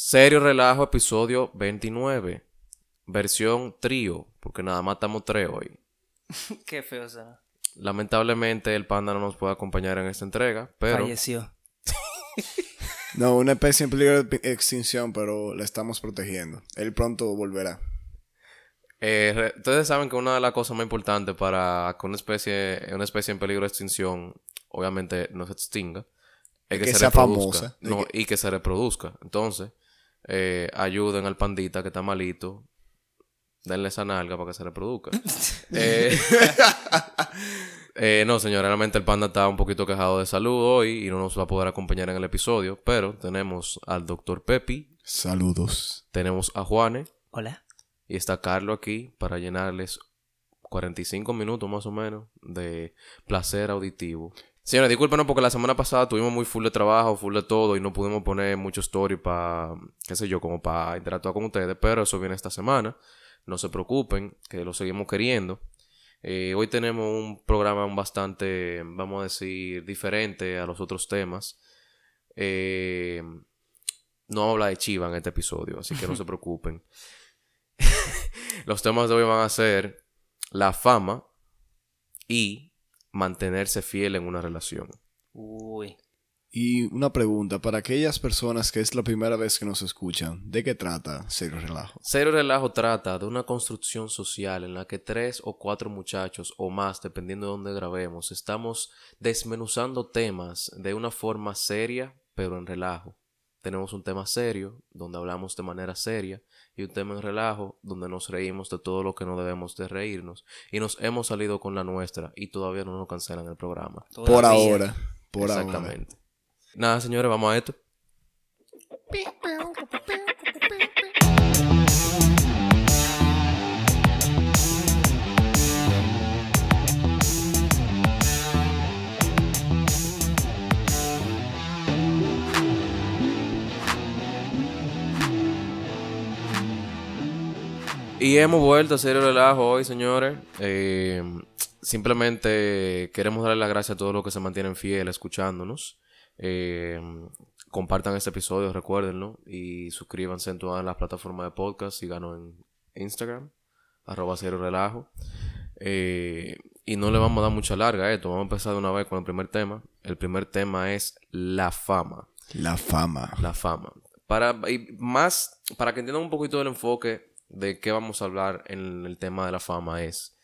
Serio Relajo, episodio 29. Versión trío, porque nada más estamos tres hoy. Qué feo será. Lamentablemente el panda no nos puede acompañar en esta entrega, pero Falleció. No, una especie en peligro de extinción, pero la estamos protegiendo. Él pronto volverá. eh, ustedes saben que una de las cosas más importantes para que una especie, una especie en peligro de extinción, obviamente no se extinga, es que, Que se sea reproduzca. famosa. No, y que se reproduzca. Entonces, eh, ayuden al pandita que está malito. Denle esa nalga para que se reproduzca. Eh, eh, no, señor, realmente el panda está un poquito quejado de salud hoy y no nos va a poder acompañar en el episodio, pero tenemos al doctor Pepi, Saludos. tenemos a Juane Hola. y está Carlos aquí para llenarles 45 minutos más o menos de placer auditivo. Señores, discúlpenos porque la semana pasada tuvimos muy full de trabajo, full de todo y no pudimos poner mucho story para, qué sé yo, como para interactuar con ustedes, pero eso viene esta semana. No se preocupen, que lo seguimos queriendo. Eh, hoy tenemos un programa bastante, vamos a decir, diferente a los otros temas. Eh, no habla de Chiva en este episodio, así que no se preocupen. Los temas de hoy van a ser la fama y mantenerse fiel en una relación. Uy. Y una pregunta, para aquellas personas que es la primera vez que nos escuchan, ¿de qué trata Serio Relajo? Cero Relajo trata de una construcción social en la que tres o cuatro muchachos o más, dependiendo de dónde grabemos, estamos desmenuzando temas de una forma seria, pero en relajo. Tenemos un tema serio, donde hablamos de manera seria, y un tema en relajo, donde nos reímos de todo lo que no debemos de reírnos. Y nos hemos salido con la nuestra, y todavía no nos cancelan el programa. Por ahora. Por ahora. Exactamente. Nada, señores, vamos a esto. Y hemos vuelto a el relajo hoy, señores. Eh, simplemente queremos darle las gracias a todos los que se mantienen fieles escuchándonos. Eh, compartan este episodio, recuérdenlo. Y suscríbanse en todas las plataformas de podcast. Síganos en Instagram, arroba cero relajo. Eh, y no le vamos a dar mucha larga a esto. Vamos a empezar de una vez con el primer tema. El primer tema es la fama. La fama. La fama. Para, y más, para que entiendan un poquito del enfoque de qué vamos a hablar en el tema de la fama es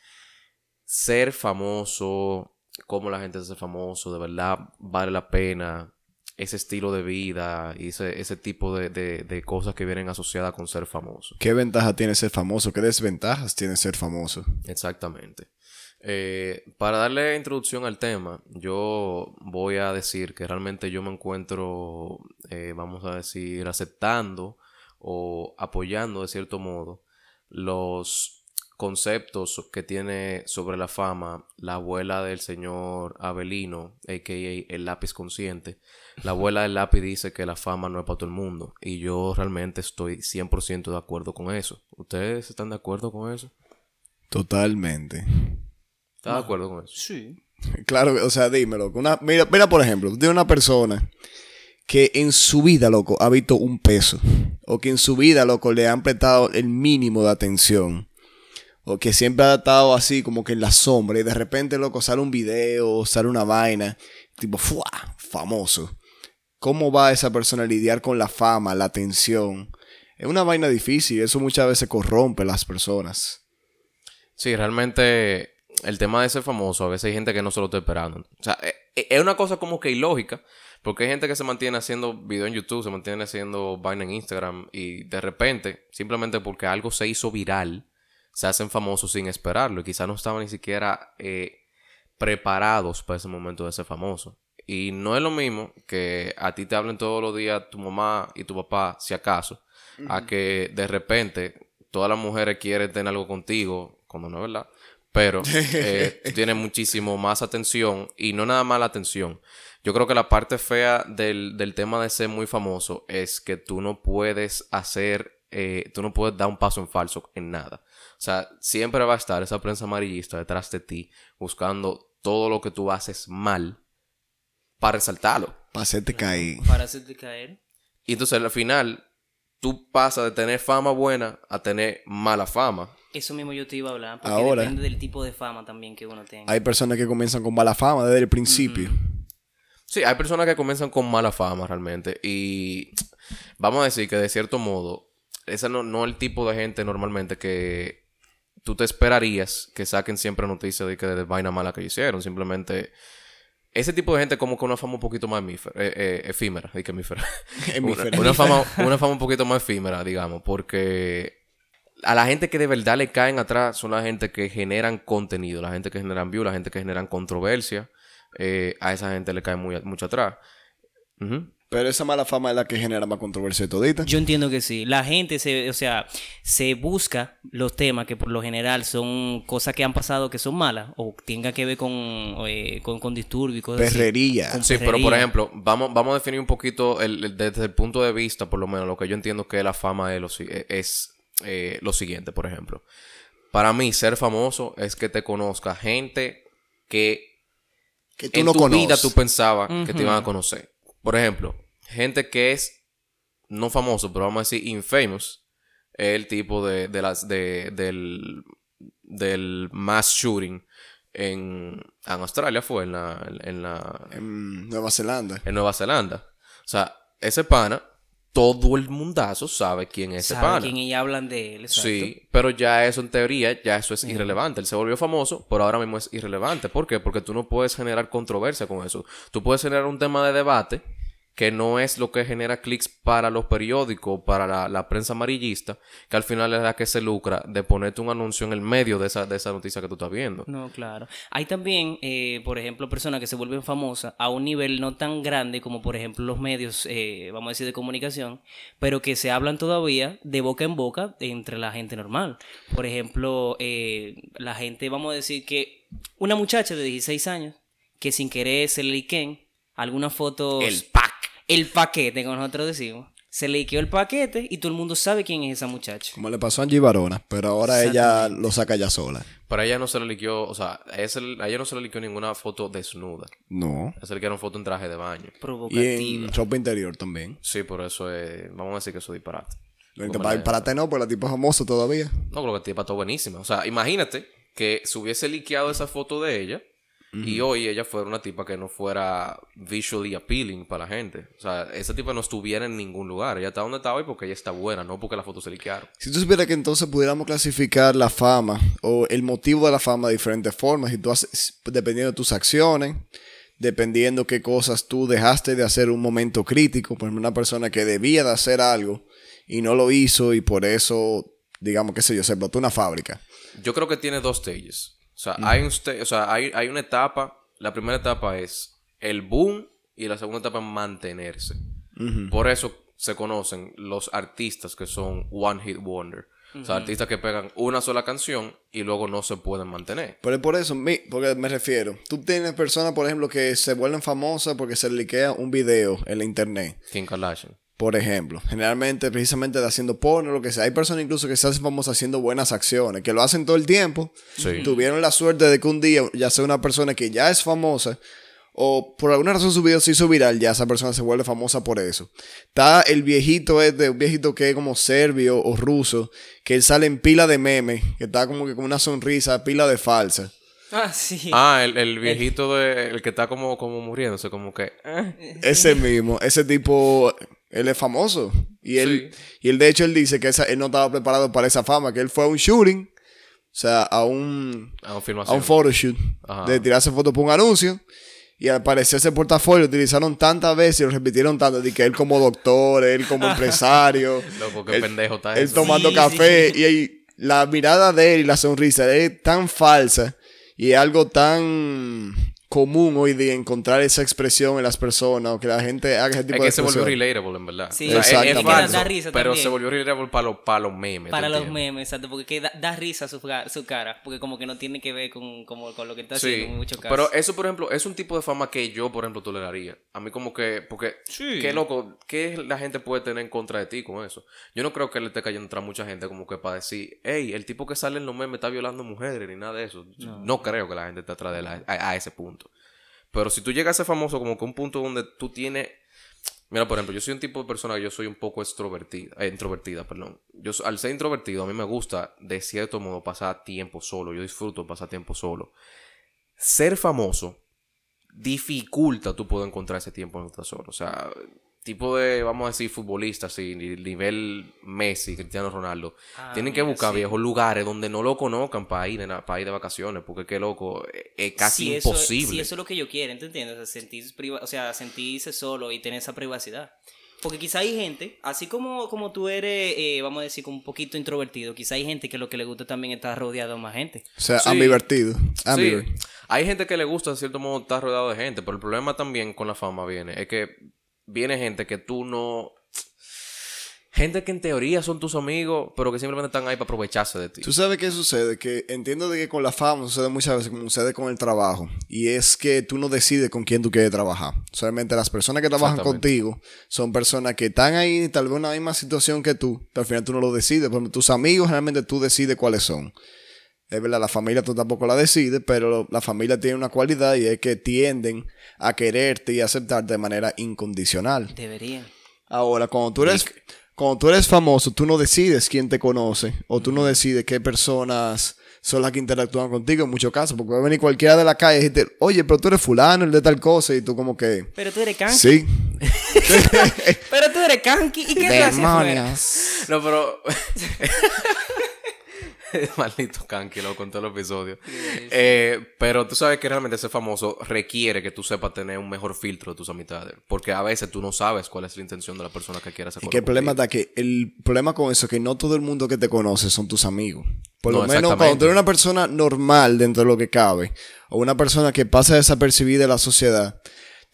ser famoso, cómo la gente se hace famoso, de verdad vale la pena ese estilo de vida y ese, ese tipo de, de- de cosas que vienen asociadas con ser famoso. ¿Qué ventaja tiene ser famoso? ¿Qué desventajas tiene ser famoso? Exactamente. Eh, para darle introducción al tema, yo voy a decir que realmente yo me encuentro, eh, vamos a decir, aceptando o apoyando de cierto modo los conceptos que tiene sobre la fama la abuela del señor Abelino, a.k.a. el lápiz consciente. La abuela del lápiz dice que la fama no es para todo el mundo y yo realmente estoy 100% de acuerdo con eso. ¿Ustedes están de acuerdo con eso? Totalmente. ¿Estás de acuerdo con eso? Sí. Claro, o sea, dímelo. Una, mira, mira, por ejemplo, de una persona que en su vida, loco, ha visto un peso. O que en su vida, loco, le han prestado el mínimo de atención. O que siempre ha estado así como que en la sombra. Y de repente, loco, sale un video, sale una vaina. Tipo, ¡fua! Famoso. ¿Cómo va esa persona a lidiar con la fama, la atención? Es una vaina difícil. Eso muchas veces corrompe a las personas. Sí, realmente el tema de ser famoso, a veces hay gente que no se lo está esperando. O sea, e- e- es una cosa como que ilógica, porque hay gente que se mantiene haciendo video en YouTube, se mantiene haciendo vaina en Instagram y de repente, simplemente porque algo se hizo viral, se hacen famosos sin esperarlo y quizás no estaban ni siquiera eh, preparados para ese momento de ser famoso. Y no es lo mismo que a ti te hablen todos los días tu mamá y tu papá, si acaso, a que de repente todas las mujeres quieren tener algo contigo, cuando no es verdad. Pero eh, tú tienes muchísimo más atención y no nada más la atención. Yo creo que la parte fea del, del tema de ser muy famoso es que tú no puedes hacer, eh, tú no puedes dar un paso en falso en nada. O sea, siempre va a estar esa prensa amarillista detrás de ti buscando todo lo que tú haces mal para resaltarlo. Para hacerte caer. Para hacerte caer. Y entonces al final tú pasas de tener fama buena a tener mala fama. Eso mismo yo te iba a hablar, porque Ahora. depende del tipo de fama también que uno tenga. Hay personas que comienzan con mala fama desde el principio. Sí, hay personas que comienzan con mala fama realmente. Y vamos a decir que de cierto modo, ese no, no es el tipo de gente normalmente que tú te esperarías que saquen siempre noticias de que de vaina mala que hicieron. Simplemente. Ese tipo de gente como que una fama un poquito más emífera- eh, eh, efímera, que. Una, una fama, una fama un poquito más efímera, digamos, porque a la gente que de verdad le caen atrás son la gente que generan contenido, la gente que generan view, la gente que generan controversia. Eh, a esa gente le cae muy, mucho atrás. Pero esa mala fama es la que genera más controversia todita. Yo entiendo que sí. La gente se, o sea, se busca los temas que por lo general son cosas que han pasado que son malas o tenga que ver con, eh, con, con disturbios y cosas así. Perrería. Con Sí, pero por ejemplo, vamos, vamos a definir un poquito el- el- desde el punto de vista, por lo menos, lo que yo entiendo que la fama es lo, si- es, eh, lo siguiente, por ejemplo. Para mí, ser famoso es que te conozca gente que Que tú en no tu conoces. vida tú pensabas que te iban a conocer. Por ejemplo, gente que es no famoso, pero vamos a decir infamous, es el tipo de, de las de, del, del mass shooting en, en Australia fue en la, en la En Nueva Zelanda. en Nueva Zelanda. O sea, ese pana, todo el mundazo sabe quién es ese Sabe pana. quién y hablan de él, exacto. Sí, pero ya eso en teoría, ya eso es irrelevante. Él se volvió famoso, pero ahora mismo es irrelevante. ¿Por qué? Porque tú no puedes generar controversia con eso. Tú puedes generar un tema de debate que no es lo que genera clics para los periódicos, para la, la prensa amarillista, que al final es la que se lucra de ponerte un anuncio en el medio de esa, de esa noticia que tú estás viendo. No, claro. Hay también, eh, por ejemplo, personas que se vuelven famosas a un nivel no tan grande como, por ejemplo, los medios, eh, vamos a decir, de comunicación, pero que se hablan todavía de boca en boca entre la gente normal. Por ejemplo, eh, la gente, vamos a decir que una muchacha de 16 años que sin querer se le liquen algunas fotos... El. El paquete, como nosotros decimos. Se le liqueó el paquete y todo el mundo sabe quién es esa muchacha. Como le pasó a Angie Barona. Pero ahora ella lo saca ya sola. Pero a ella no se le liqueó, o sea, a, ese- a ella no se le liqueó ninguna foto desnuda. No. Se le quedaron foto en traje de baño. Y Provocativa. en ropa interior también. Sí, por eso es, vamos a decir que eso es disparate. Para, para ti no, pues la tipo es famoso todavía. No, creo que tipa está buenísima. O sea, imagínate que se hubiese liqueado esa foto de ella y hoy ella fuera una tipa que no fuera visually appealing para la gente. O sea, esa tipa no estuviera en ningún lugar. Ella está donde está hoy porque ella está buena, no porque la foto se liquearon. Si tú supieras que entonces pudiéramos clasificar la fama o el motivo de la fama de diferentes formas, y tú haces, dependiendo de tus acciones, dependiendo qué cosas tú dejaste de hacer un momento crítico, por ejemplo, una persona que debía de hacer algo y no lo hizo y por eso, digamos, qué sé yo, se explotó una fábrica. Yo creo que tiene dos stages. O sea, hay, un o sea hay, hay una etapa. La primera etapa es el boom y la segunda etapa es mantenerse. Por eso se conocen los artistas que son One Hit Wonder. O sea, artistas que pegan una sola canción y luego no se pueden mantener. Pero es por eso, mi- porque me refiero, tú tienes personas, por ejemplo, que se vuelven famosas porque se liquea un video en la internet. Kim Kardashian. Por ejemplo, generalmente precisamente de haciendo porno, lo que sea. Hay personas incluso que se hacen famosas haciendo buenas acciones, que lo hacen todo el tiempo. Sí. Tuvieron la suerte de que un día, ya sea una persona que ya es famosa, o por alguna razón su video se hizo viral, ya esa persona se vuelve famosa por eso. Está el viejito este, un viejito que es como serbio o ruso, que él sale en pila de memes, que está como que con una sonrisa, pila de falsa. Ah, sí. Ah, el, el viejito de, el que está como, como muriéndose, como que. eh. Ese mismo, ese tipo, él es famoso. Y él, y él de hecho, él dice que esa- él no estaba preparado para esa fama, que él fue a un shooting, o sea, a un, A una a un photoshoot, Ajá. de tirarse fotos por un anuncio. Y al parecer ese portafolio lo utilizaron tantas veces y lo repitieron tanto, de que él como doctor, él como empresario, Loco, qué él, pendejo está él eso. tomando Sí, café sí. y ahí la mirada de él y la sonrisa es tan falsa y es algo tan común hoy día encontrar esa expresión en las personas o que la gente haga ese tipo Es de que se volvió relatable, en verdad. Sí, O sea, es- es, falso, da risa pero también. se volvió relatable para los, para los memes. ¿tú Para los entiendes? memes, exacto, porque que da, da risa su, su cara, porque como que no tiene que ver con, como, con lo que está Sí, haciendo en muchos casos. pero eso, por ejemplo, es un tipo de fama que yo, por ejemplo, toleraría. A mí como que, porque, Sí. qué loco, ¿qué la gente puede tener en contra de ti con eso? Yo no creo que le esté cayendo atrás mucha gente como que para decir, hey, el tipo que sale en los memes está violando mujeres ni nada de eso. No, creo que la gente esté atrás de él a, a- a ese punto. Pero si tú llegas a ser famoso como que un punto donde tú tienes Mira, por ejemplo, yo soy un tipo de persona que yo soy un poco extrovertida, eh, introvertida, perdón. Yo, al ser introvertido, a mí me gusta, de cierto modo, pasar tiempo solo. Yo disfruto pasar tiempo solo. Ser famoso dificulta tú poder encontrar ese tiempo en estar solo. O sea, tipo de, vamos a decir, futbolistas, así, ni- nivel Messi, Cristiano Ronaldo, Ah, tienen que buscar sí. viejos lugares donde no lo conozcan para ir, para ir de vacaciones, porque qué loco, es, es casi Si eso- imposible. si eso es lo que yo quiero, ¿te entiendes? O sea, sentirse, priva- o sea, sentirse solo y tener esa privacidad. Porque quizá hay gente, así como, como tú eres, eh, vamos a decir, como un poquito introvertido, quizá hay gente que lo que le gusta también es estar rodeado de más gente. O sea, Sí. ambivertido. Sí, hay gente que le gusta, de cierto modo, estar rodeado de gente, pero el problema también con la fama viene, es que viene gente que tú no... Gente que en teoría son tus amigos, pero que simplemente están ahí para aprovecharse de ti. ¿Tú sabes qué sucede? Que entiendo de que con la fama sucede muchas veces como sucede con el trabajo. Y es que tú no decides con quién tú quieres trabajar. Solamente las personas que trabajan contigo son personas que están ahí tal vez en la misma situación que tú, pero al final tú no lo decides. Ejemplo, tus amigos realmente tú decides cuáles son. Es verdad, la familia tú tampoco la decides, pero la familia tiene una cualidad y es que tienden a quererte y aceptarte de manera incondicional. Deberían. Ahora, cuando tú eres, cuando tú eres famoso, tú no decides quién te conoce o tú no decides qué personas son las que interactúan contigo en muchos casos, porque va a venir cualquiera de la calle y decirte, oye, pero tú eres fulano, el de tal cosa, y tú como que, Pero tú eres canqui. sí. Pero tú eres canqui. ¿Y qué te hace afuera? No, pero. Maldito canqui, lo con todo el episodio. Eh, pero tú sabes que realmente ser famoso requiere que tú sepas tener un mejor filtro de tus amistades. Porque a veces tú no sabes cuál es la intención de la persona que quieras Y que el problema está que el problema con eso es que no todo el mundo que te conoce son tus amigos. Por No, lo menos cuando tú eres una persona normal dentro de lo que cabe, o una persona que pasa desapercibida en la sociedad,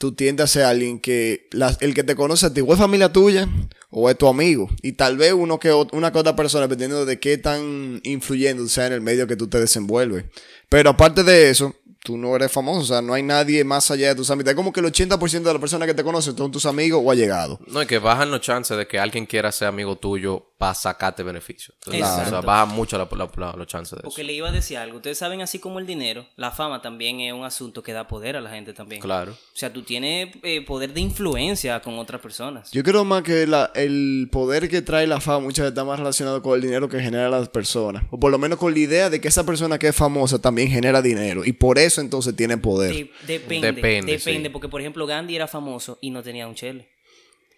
tú tiendes a ser alguien que el que te conoce a ti o es familia tuya o es tu amigo. Y tal vez uno que, una que otra persona, dependiendo de qué tan influyendo sea en el medio que tú te desenvuelves. Pero aparte de eso, tú no eres famoso, o sea, no hay nadie más allá de tus amistades. Como que el 80% de las personas que te conocen son tus amigos o allegados. No, y que bajan los chances de que alguien quiera ser amigo tuyo para sacarte beneficio. Entonces, Exacto. O sea, bajan mucho la- la- la- los chances de eso. Porque le iba a decir algo. Ustedes saben, así como el dinero, la fama también es un asunto que da poder a la gente también. Claro. O sea, tú tienes eh, poder de influencia con otras personas. Yo creo más que la- el poder que trae la fama muchas veces está más relacionado con el dinero que genera las personas. O por lo menos con la idea de que esa persona que es famosa también genera dinero. Y por eso entonces tiene poder. De- depende. Depende, Depende, sí. porque por ejemplo Gandhi era famoso y no tenía un chele.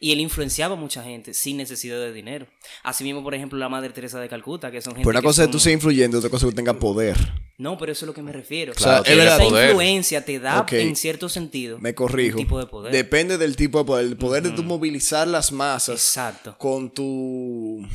Y él influenciaba a mucha gente sin necesidad de dinero. Asimismo, por ejemplo, la Madre Teresa de Calcuta, que son gente Pero una cosa es son- tú ser influyente, otra cosa es que tenga poder. No, pero eso es lo que me refiero. Claro, O sea, esa poder. influencia te da, en cierto sentido, Me corrijo. un tipo de poder. Depende del tipo de poder. El poder de tú movilizar las masas Exacto. con tu...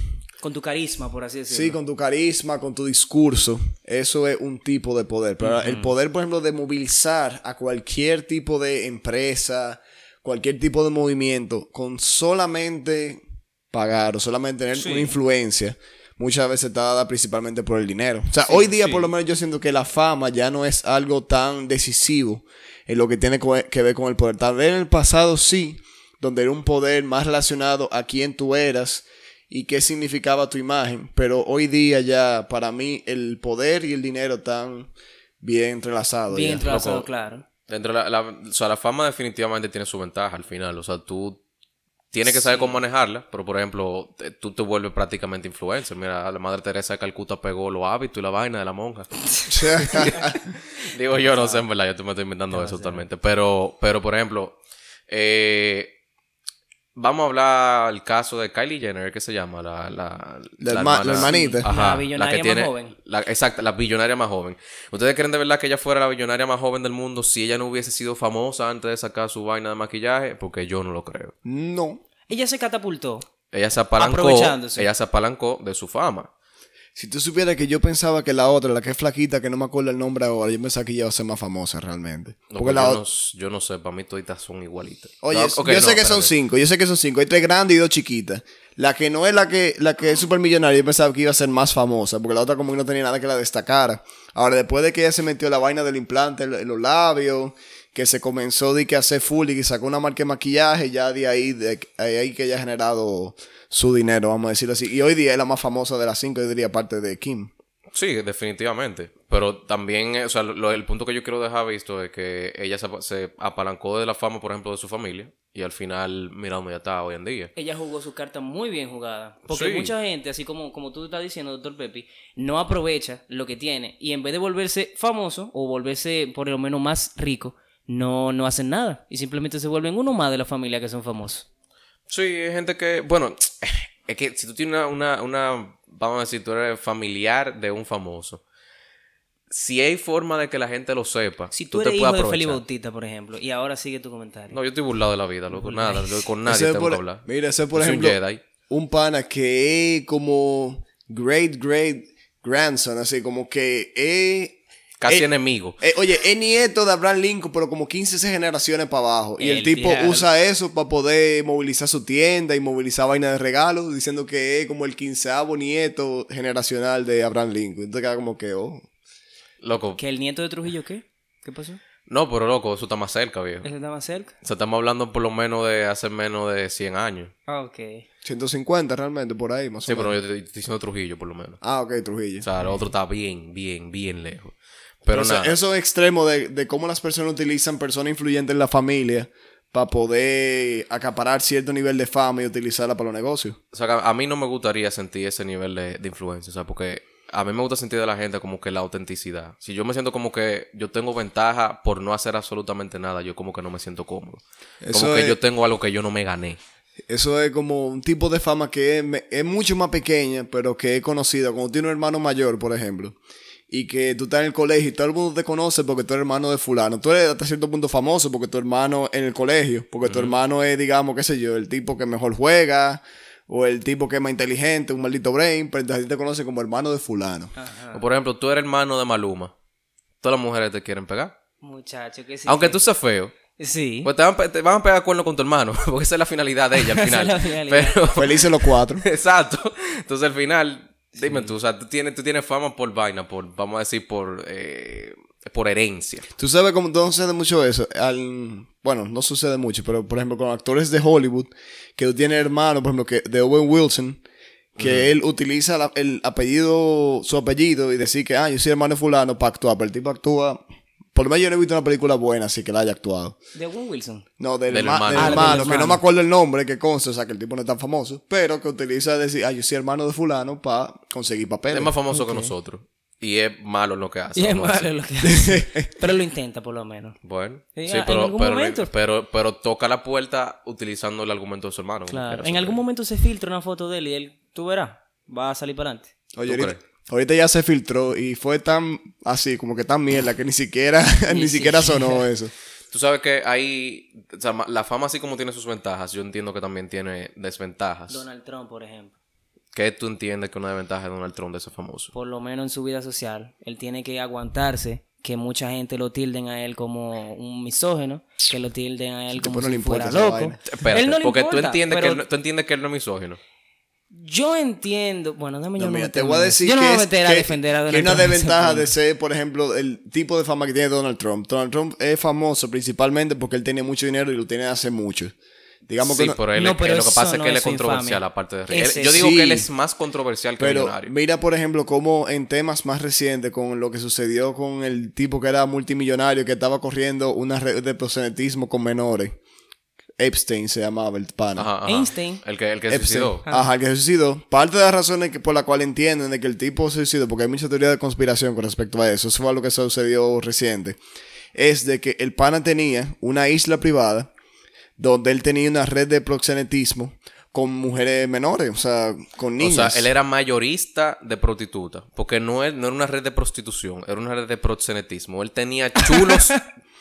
Con tu carisma, por así decirlo. Sí, con tu carisma, con tu discurso. Eso es un tipo de poder. Pero el poder, por ejemplo, de movilizar a cualquier tipo de empresa, cualquier tipo de movimiento, con solamente pagar o solamente tener Sí. una influencia, muchas veces está dada principalmente por el dinero. O sea, hoy día, por lo menos, yo siento que la fama ya no es algo tan decisivo en lo que tiene que ver con el poder. Tal vez en el pasado sí, donde era un poder más relacionado a quién tú eras y qué significaba tu imagen, pero hoy día ya para mí el poder y el dinero están bien entrelazados. Bien ya. entrelazado, Loco. claro. Dentro de la, la- o sea, la fama definitivamente tiene su ventaja al final. O sea, tú tienes que saber cómo manejarla, pero por ejemplo, te- tú te vuelves prácticamente influencer. Mira, la Madre Teresa de Calcuta pegó los hábitos y la vaina de la monja. Digo, yo no sé, en verdad, yo te me estoy inventando eso totalmente. Pero, pero por ejemplo, eh, vamos a hablar el caso de Kylie Jenner, ¿qué se llama? La, la, La herma- la hermanita. La billonaria más joven. La, exacto, la billonaria más joven. ¿Ustedes creen de verdad que ella fuera la billonaria más joven del mundo si ella no hubiese sido famosa antes de sacar su vaina de maquillaje? Porque yo no lo creo. no. Ella se catapultó. Ella se apalancó, Aprovechándose. ella se apalancó de su fama. Si tú supieras que yo pensaba que la otra, la que es flaquita, que no me acuerdo el nombre ahora, yo pensaba que ella iba a ser más famosa realmente. No, Porque pues la yo, no, yo no sé, para mí toditas son igualitas. Oye, No, yo sé que son cinco, yo sé que son cinco. Hay tres grandes y dos chiquitas. La que no es la que, la que es súper millonaria, yo pensaba que iba a ser más famosa, porque la otra como que no tenía nada que la destacara. Ahora, después de que ella se metió la vaina del implante en los labios, que se comenzó de que a hacer full y que sacó una marca de maquillaje, ya de ahí, de ahí, ahí que ella ha generado su dinero, vamos a decirlo así. Y hoy día es la más famosa de las cinco, yo diría, aparte de Kim. Sí, definitivamente. Pero también, eh, o sea, lo- el punto que yo quiero dejar visto es que ella se, apa- se apalancó de la fama, por ejemplo, de su familia. Y al final, mira dónde ya está hoy en día. Ella jugó su carta muy bien jugada. Porque Sí. mucha gente, así como, como tú estás diciendo, doctor Pepi, no aprovecha lo que tiene. Y en vez de volverse famoso o volverse por lo menos más rico, no, no hacen nada. Y simplemente se vuelven uno más de la familia que son famosos. Sí, hay gente que, bueno, es que si tú tienes una, una, una, vamos a decir, tú eres familiar de un famoso, si hay forma de que la gente lo sepa, Si tú, te eres puedes hijo de Felipe aprovechar. Bautista, por ejemplo, y ahora sigue tu comentario. No, yo estoy burlado de la vida, loco, nada, yo con nadie tengo por- que hablar. Mira, ese es, por Yo un ejemplo Jedi. un pana que es como great, great grandson, así como que es... Casi eh, enemigo. eh, oye, es nieto de Abraham Lincoln, pero como 15 generaciones para abajo. Y el, El tipo diablo. usa eso para poder movilizar su tienda y movilizar vaina de regalos, diciendo que es como el quinceavo nieto generacional de Abraham Lincoln. Entonces queda como que, oh. Loco, ¿Que el nieto de Trujillo qué? ¿Qué pasó? no, pero loco, eso está más cerca, viejo. ¿Ese está más cerca? O sea, estamos hablando por lo menos de hace menos de 100 años. Ah, ok. 150 realmente, por ahí, más Sí, o pero menos. yo te estoy diciendo Trujillo, por lo menos. Ah, ok, Trujillo. O sea, el otro está bien, bien, bien lejos. Pero. Eso es extremo de, de cómo las personas utilizan personas influyentes en la familia para poder acaparar cierto nivel de fama y utilizarla para los negocios. O sea, a mí no me gustaría sentir ese nivel de, de influencia, o sea, porque a mí me gusta sentir de la gente como que la autenticidad. Si yo me siento como que yo tengo ventaja por no hacer absolutamente nada, yo como que no me siento cómodo. Eso como que yo tengo algo que yo no me gané. Eso es como un tipo de fama que es, es mucho más pequeña, pero que es conocida. Cuando tiene un hermano mayor, por ejemplo, y que tú estás en el colegio y todo el mundo te conoce porque tú eres hermano de fulano. Tú eres hasta cierto punto famoso porque tu hermano en el colegio, porque tu hermano es, digamos, qué sé yo, el tipo que mejor juega o el tipo que es más inteligente, un maldito brain, pero entonces a ti te conoce como hermano de fulano. Ajá. O, por ejemplo, tú eres hermano de Maluma. Todas las mujeres te quieren pegar. Muchacho, que sí. Aunque que- tú seas feo, Sí. pues te van, te van a pegar cuerno con tu hermano, porque esa es la finalidad de ella al Esa es final. la finalidad. Pero, Felices los cuatro. Exacto. Entonces al final, dime tú, o sea, tú tienes, tú tienes fama por vaina, por, vamos a decir, por, eh, por herencia. Tú sabes cómo no sucede mucho eso. Al, bueno, no sucede mucho, pero por ejemplo, con actores de Hollywood, que tú tienes hermano, por ejemplo, que de Owen Wilson, que él utiliza la- el apellido, su apellido y decir que, ah, yo soy hermano de fulano para actuar, pero el tipo actúa. Por lo menos yo no he visto una película buena así que la haya actuado. De Owen Wilson. No, del, Del herma- hermano. del Ah, del que no me acuerdo el nombre, que consta, o sea, que el tipo no es tan famoso, pero que utiliza decir, ah, yo soy hermano de fulano para conseguir papeles. Es más famoso que nosotros. Y es malo lo que hace. Y es malo lo que hace. Pero lo intenta, por lo menos. Bueno, Sí, sí, en pero, algún pero, momento. pero, pero toca la puerta utilizando el argumento de su hermano. Claro. En algún momento se filtra una foto de él y él, tú verás, va a salir para adelante. Oye, ¿Tú ahorita, crees? Ahorita ya se filtró y fue tan así, como que tan mierda, que ni siquiera, ni siquiera sonó eso. Tú sabes que hay. O sea, ma- la fama, así como tiene sus ventajas, yo entiendo que también tiene desventajas. Donald Trump, por ejemplo. ¿Qué tú entiendes que una desventaja de Donald Trump de ese famoso? Por lo menos en su vida social, él tiene que aguantarse que mucha gente lo tilden a él como un misógeno, que lo tilden a él como no si le importa fuera loco. Espérate, Él no le porque tú importa, entiendes, que pero él no, tú entiendes que él no es misógino. Yo entiendo, bueno, dame yo No, mira, te voy a decir yo no que, me voy a es- meter a que- defender a Donald que una Trump desventaja de ser, por ejemplo, el tipo de fama que tiene Donald Trump. Donald Trump es famoso principalmente porque él tiene mucho dinero y lo tiene hace mucho. Digamos sí, que no- pero él, No, es- pero lo que pasa es no que él es es controversial, aparte de él. Yo digo sí. que él es más controversial que Pero millonario. mira, por ejemplo, cómo en temas más recientes, con lo que sucedió con el tipo que era multimillonario, que estaba corriendo una red de proxenetismo con menores. Epstein se llamaba el pana. Ajá, ajá. Einstein. El que, el que se suicidó. Ajá, el que se suicidó. Parte de las razones que, por la cual entienden de que el tipo se suicidó, porque hay mucha teoría de conspiración con respecto a eso, eso fue algo que sucedió reciente, es de que el pana tenía una isla privada donde él tenía una red de proxenetismo con mujeres menores, o sea, con O niñas. sea, él era mayorista de prostituta. Porque no, es- no era una red de prostitución, era una red de proxenetismo. Él tenía chulos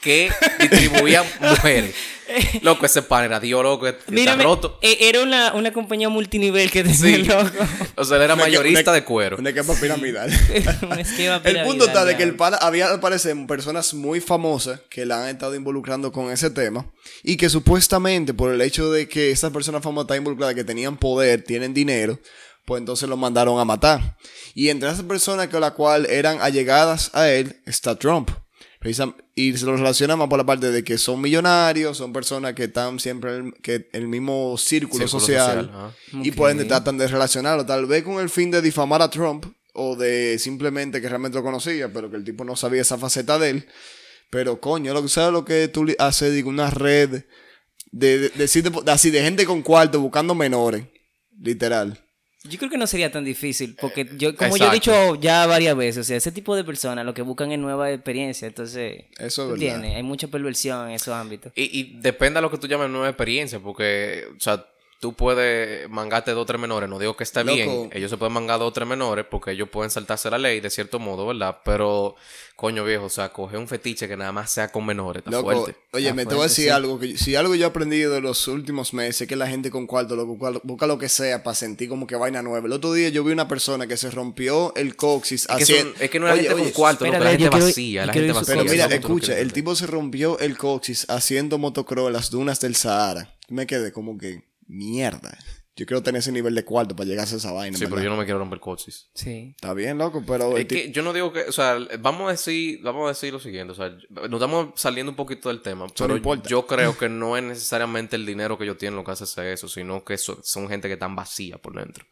que distribuían mujeres. Loco, ese pan era Dios, loco, que está Mírame, roto. eh, era una, una compañía multinivel que tenía Sí. loco. O sea, él era Una que- mayorista una- de cuero. Una esquema piramidal. Esquema El punto está de que el pana, había al parecer personas muy famosas que la han estado involucrando con ese tema y que supuestamente por el hecho de que esas personas famosas están involucradas, que tenían poder, tienen dinero, pues entonces lo mandaron a matar. Y entre esas personas con las cuales eran allegadas a él está Trump. Y se lo relaciona más por la parte de que son millonarios, son personas que están siempre en el, que el mismo círculo, Círculo social, y por ende tratan de relacionarlo, tal vez con el fin de difamar a Trump o de simplemente que realmente lo conocía, pero que el tipo no sabía esa faceta de él. Pero coño, lo que sabes lo que tú haces, digo, una red de, de, po- así, de gente con cuarto buscando menores. Literal. Yo creo que no sería tan difícil, porque yo, como yo he dicho ya varias veces, o sea, ese tipo de personas lo que buscan es nueva experiencia, entonces, Eso es ¿tú verdad. entiendes? Hay mucha perversión en esos ámbitos. Y, y depende de lo que tú llames nueva experiencia, porque, o sea, tú puedes mangarte dos o tres menores. No digo que está Loco. bien. Ellos se pueden mangar dos o tres menores porque ellos pueden saltarse la ley de cierto modo, ¿verdad? Pero, coño viejo, o sea, coge un fetiche que nada más sea con menores. Está Loco, fuerte. oye, Está me te voy a decir sí. algo. que Si algo yo he aprendido de los últimos meses es que la gente con cuarto cual- busca lo que sea para sentir como que vaina nueva. El otro día yo vi una persona que se rompió el coxis Es que, haciendo... son- es que no es la Oye, gente oye, con cuarto, no, la gente quiero- vacía, la gente vacía. Pero mira, lo escucha, el tipo se rompió el coxis haciendo motocross en las dunas del Sahara. Me quedé como que, mierda. Yo quiero tener ese nivel de cuarto para llegar a esa vaina. Sí, pero yo no me quiero romper coches. Sí. Está bien, loco, pero... Es que yo no digo que, o sea, vamos a decir, vamos a decir lo siguiente, o sea, nos estamos saliendo un poquito del tema, no pero importa. yo creo que no es necesariamente el dinero que ellos tienen lo que hace hacer eso, sino que so- son gente que están vacía por dentro.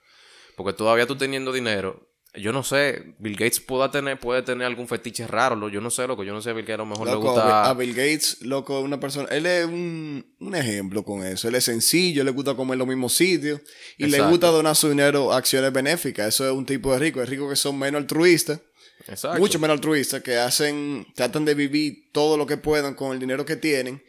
Porque todavía tú teniendo dinero, yo no sé, Bill Gates pueda tener, puede tener algún fetiche raro, lo- yo no sé, loco, yo no sé, Bill Gates a lo mejor le Loco, gusta... a Bill Gates, loco, una persona, él es un, un ejemplo con eso. Él es sencillo, le gusta comer en los mismos sitios y le gusta donar su dinero a acciones benéficas. Eso es un tipo de rico. Es rico que son menos altruistas, Exacto. mucho menos altruistas, que hacen, tratan de vivir todo lo que puedan con el dinero que tienen.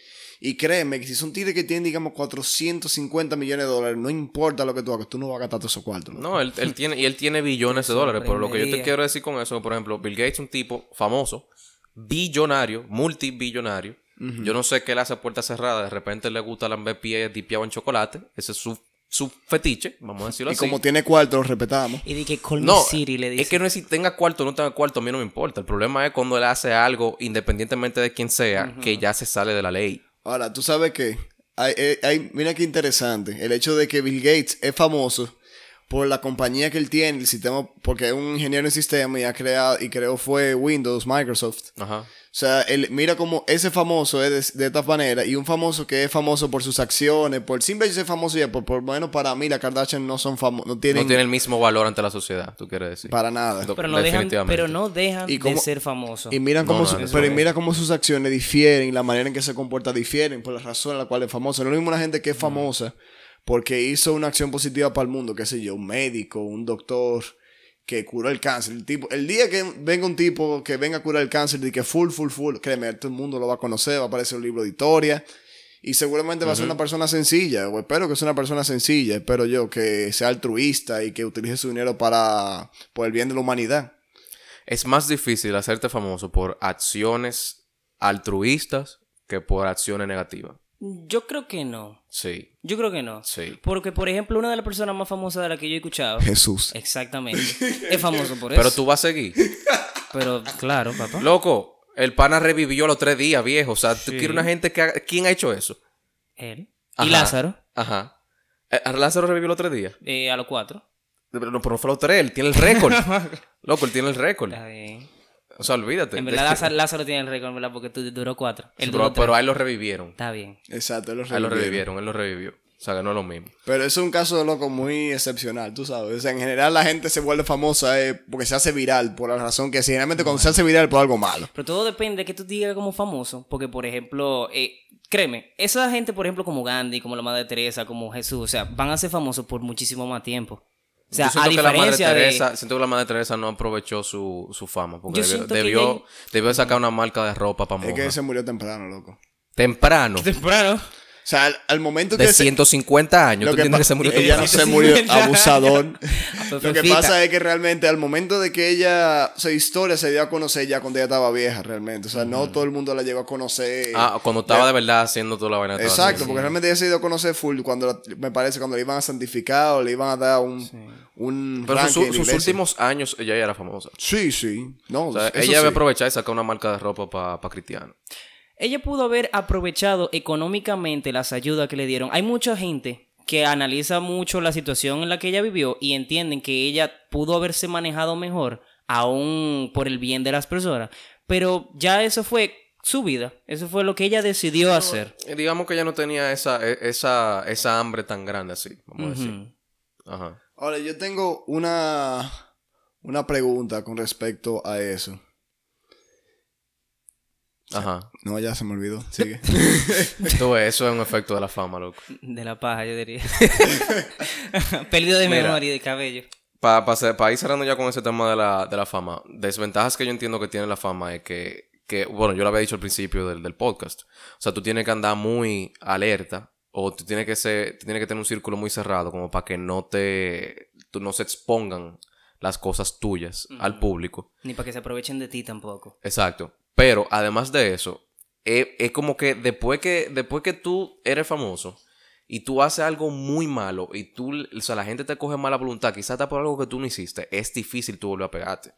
Y créeme que si son tigres que tienen, digamos, 450 millones de dólares, no importa lo que tú hagas, tú no vas a gastar todos esos cuartos. loco. No, él, él tiene, y él tiene billones de dólares, pero lo que yo te quiero decir con eso, por ejemplo, Bill Gates es un tipo famoso, billonario, multibillonario. Yo no sé qué le hace a puerta cerrada, de repente le gusta lamber pie dipiado en chocolate, ese es su, su fetiche, vamos a decirlo Y así. como tiene cuarto, lo respetamos. Y de que Call Me no, City le dice. es que no es si tenga cuarto o no tenga cuarto, a mí no me importa. El problema es cuando él hace algo, independientemente de quién sea, que ya se sale de la ley. Ahora, tú sabes que hay, hay- hay- mira qué interesante el hecho de que Bill Gates es famoso por la compañía que él tiene, el sistema, porque es un ingeniero en sistema y ha creado y creó fue Windows, Microsoft. Ajá. O sea, él, mira como ese famoso es de, de esta manera y un famoso que es famoso por sus acciones, por simple ser famoso ya, por, por bueno, para mí la Kardashian no son famosos, no tienen No tiene el mismo valor ante la sociedad, tú quieres decir. para nada. Pero no dejan, definitivamente. pero no dejan ¿Y de ser famosos. Y mira No, cómo no, su- eso pero es. mira cómo sus acciones difieren, la manera en que se comporta difieren por la razón en la cual es famoso. No es lo mismo una gente que es famosa porque hizo una acción positiva para el mundo, qué sé yo, un médico, un doctor que curó el cáncer. El tipo, el día que venga un tipo que venga a curar el cáncer, de que full, full, full, créeme, todo el mundo lo va a conocer, va a aparecer un libro de historia. Y seguramente va a ser una persona sencilla, o espero que sea una persona sencilla, espero yo, que sea altruista y que utilice su dinero para, por el bien de la humanidad. Es más difícil hacerte famoso por acciones altruistas que por acciones negativas. Yo creo que no. Sí, Yo creo que no. sí. Porque, por ejemplo, una de las personas más famosas de la que yo he escuchado. Jesús. Exactamente. es famoso por eso. Pero tú vas a seguir. Pero, claro, papá. Loco, el pana revivió los tres días, viejo. O sea, tú Sí. quieres una gente que... haga- ¿Quién ha hecho eso? Él. Ajá. Y Lázaro, Ajá. Eh, ¿Lázaro revivió los tres días? eh, a los cuatro. Pero no, pero no fue los tres, él tiene el récord. Loco, él tiene el récord. Está bien. O sea, olvídate. En verdad, Lázaro, Lázaro tiene el récord, ¿verdad? Porque tú duró cuatro. Él duró pero, tres. pero a él lo revivieron. Está bien. Exacto, él lo A él lo revivieron. revivieron, él lo revivió. O sea, que no es lo mismo. Pero es un caso de loco muy excepcional, tú sabes. O sea, en general la gente se vuelve famosa eh, porque se hace viral, por la razón que si generalmente cuando se hace viral por algo malo. Pero todo depende de que tú digas como famoso. Porque, por ejemplo, eh, créeme, esa gente, por ejemplo, como Gandhi, como la Madre Teresa, como Jesús, o sea, van a ser famosos por muchísimo más tiempo. O sea, Yo siento a que la Madre de... Teresa, siento que la Madre Teresa no aprovechó su, su fama. Porque debió, debió, ella- debió sacar una marca de ropa para Es que se murió temprano, loco. Temprano. Temprano. O sea, al, al momento De que se- 150 años. lo ¿Tú que entiendes pa- que se murió ella no se murió 150. abusador. Lo que pasa es que realmente al momento de que ella, su historia se dio a conocer ya cuando ella estaba vieja, realmente. O sea, no todo el mundo la llegó a conocer. Ah, cuando estaba de verdad haciendo toda la vaina. Exacto, haciendo. porque realmente ella se dio a conocer full cuando la- me parece cuando le iban a santificar o le iban a dar un, un Pero la sus últimos años ella ya era famosa. Sí, sí. No, O sea, eso ella sí. debe aprovechar y sacar una marca de ropa para cristiano. Ella pudo haber aprovechado económicamente las ayudas que le dieron. Hay mucha gente que analiza mucho la situación en la que ella vivió y entienden que ella pudo haberse manejado mejor, aún por el bien de las personas. Pero ya eso fue su vida. Eso fue lo que ella decidió hacer. Eh, Digamos que ella no tenía esa, e- esa, esa hambre tan grande así, vamos a decir. Ajá. Ahora, yo tengo una, una pregunta con respecto a eso. Ajá. No, ya se me olvidó. Sigue. Tú ves, eso es un efecto de la fama, loco. De la paja, yo diría. Pérdida de Mira. memoria y de cabello. Para ir cerrando ya con ese tema de la, de la fama, desventajas que yo entiendo que tiene la fama es que, que bueno, yo lo había dicho al principio del, del podcast. O sea, tú tienes que andar muy alerta o tú tienes que ser, tienes que tener un círculo muy cerrado como para que no te, tú no se expongan las cosas tuyas al público. Ni para que se aprovechen de ti tampoco. Exacto. Pero además de eso, es, es como que después que después que tú eres famoso y tú haces algo muy malo y tú, o sea, la gente te coge mala voluntad, quizás hasta por algo que tú no hiciste, es difícil tú volver a pegarte.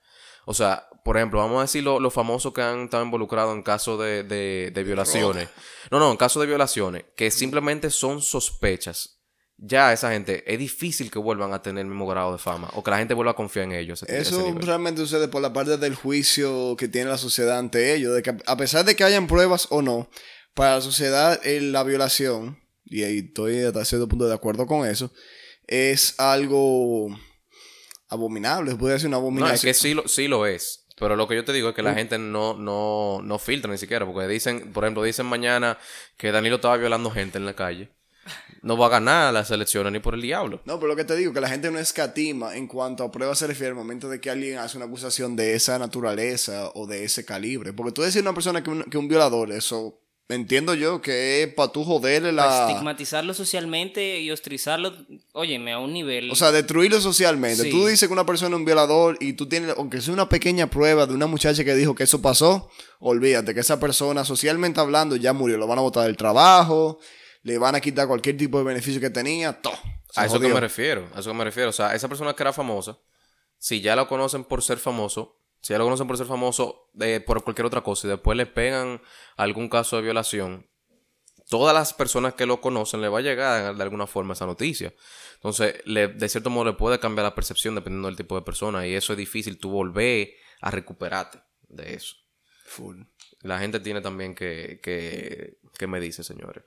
O sea, por ejemplo, vamos a decir lo- los famosos que han estado involucrados en casos de, de, de violaciones. No, no, en casos de violaciones, que simplemente son sospechas. Ya esa gente, es difícil que vuelvan a tener el mismo grado de fama o que la gente vuelva a confiar en ellos. ese- Eso realmente sucede por la parte del juicio que tiene la sociedad ante ellos. De que a pesar de que hayan pruebas o no, para la sociedad eh, la violación, y ahí estoy hasta cierto punto de acuerdo con eso, es algo abominable. Se puede decir una No, abominación. es que sí lo, sí lo es. Pero lo que yo te digo es que la gente no, no, no filtra ni siquiera. Porque dicen, por ejemplo, dicen mañana que Danilo estaba violando gente en la calle. No va a ganar las elecciones ni por el diablo. No, pero lo que te digo, que la gente no escatima en cuanto a pruebas se refiere al momento de que alguien hace una acusación de esa naturaleza o de ese calibre. Porque tú decir a una persona que un, que un violador, eso entiendo yo que es para tú joderle Para la... estigmatizarlo socialmente y ostruzarlo, óyeme, a un nivel. O sea, destruirlo socialmente. Sí. Tú dices que una persona es un violador y tú tienes, aunque sea una pequeña prueba de una muchacha que dijo que eso pasó, olvídate que esa persona, socialmente hablando, ya murió. Lo van a botar del trabajo, le van a quitar cualquier tipo de beneficio que tenía, todo. Se A eso que me refiero. A eso que me refiero. O sea, esa persona que era famosa, si ya lo conocen por ser famoso, si ya lo conocen por ser famoso eh, por cualquier otra cosa y después le pegan algún caso de violación, todas las personas que lo conocen le va a llegar de alguna forma esa noticia. Entonces, le- de cierto modo le puede cambiar la percepción dependiendo del tipo de persona y eso es difícil tú volver a recuperarte de eso. Full. La gente tiene también que, que, que me dice, señores.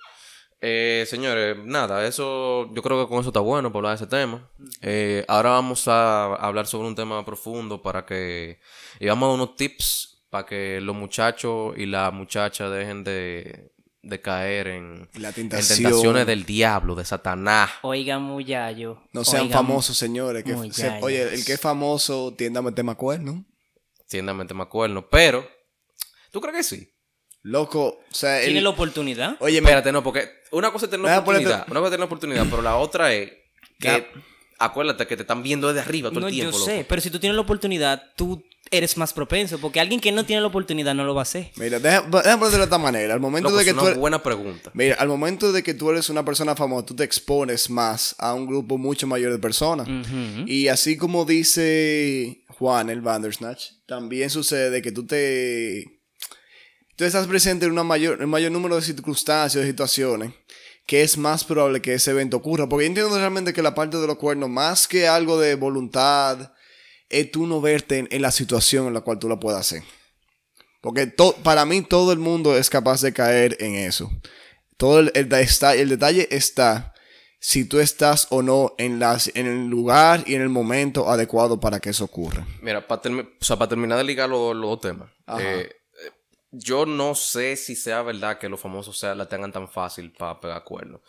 Eh, señores, nada, eso yo creo que con eso está bueno para hablar de ese tema. Eh, ahora vamos a hablar sobre un tema profundo para que... Y vamos a dar unos tips para que los muchachos y las muchachas dejen de, de caer en, La en tentación. tentaciones del diablo, de Satanás. Oigan, muyayo. No sean oigan, famosos, señores. Que se- oye, el que es famoso tiende a meter más cuernos. Tiendamente me acuerdo. Pero, ¿tú crees que sí? Loco, o sea, el- ¿Tiene la oportunidad? Oye, me- Espérate, no, porque una cosa es tener una oportunidad, ponerte- una cosa es tener una oportunidad, pero la otra es que Ya. acuérdate que te están viendo desde arriba todo No, el yo tiempo. loco. sé, pero si tú tienes la oportunidad, tú eres más propenso, porque alguien que no tiene la oportunidad no lo va a hacer. mira, déjame ponerlo de esta manera. Al momento Loco, de es que una tú eres- buena pregunta. Mira, al momento de que tú eres una persona famosa, tú te expones más a un grupo mucho mayor de personas. Y así como dice Juan, el Bandersnatch, también sucede que tú te... Tú estás presente en una mayor, un mayor número de circunstancias, de situaciones, que es más probable que ese evento ocurra. Porque yo entiendo realmente que la parte de los cuernos, más que algo de voluntad, es tú no verte en, en la situación en la cual tú la puedas hacer. Porque to- para mí todo el mundo es capaz de caer en eso. Todo el, el el detalle está si tú estás o no en, las, en el lugar y en el momento adecuado para que eso ocurra. Mira, para terminar de ligar los, dos temas. Eh, yo no sé si sea verdad que los famosos sea, la tengan tan fácil para pegar cuernos.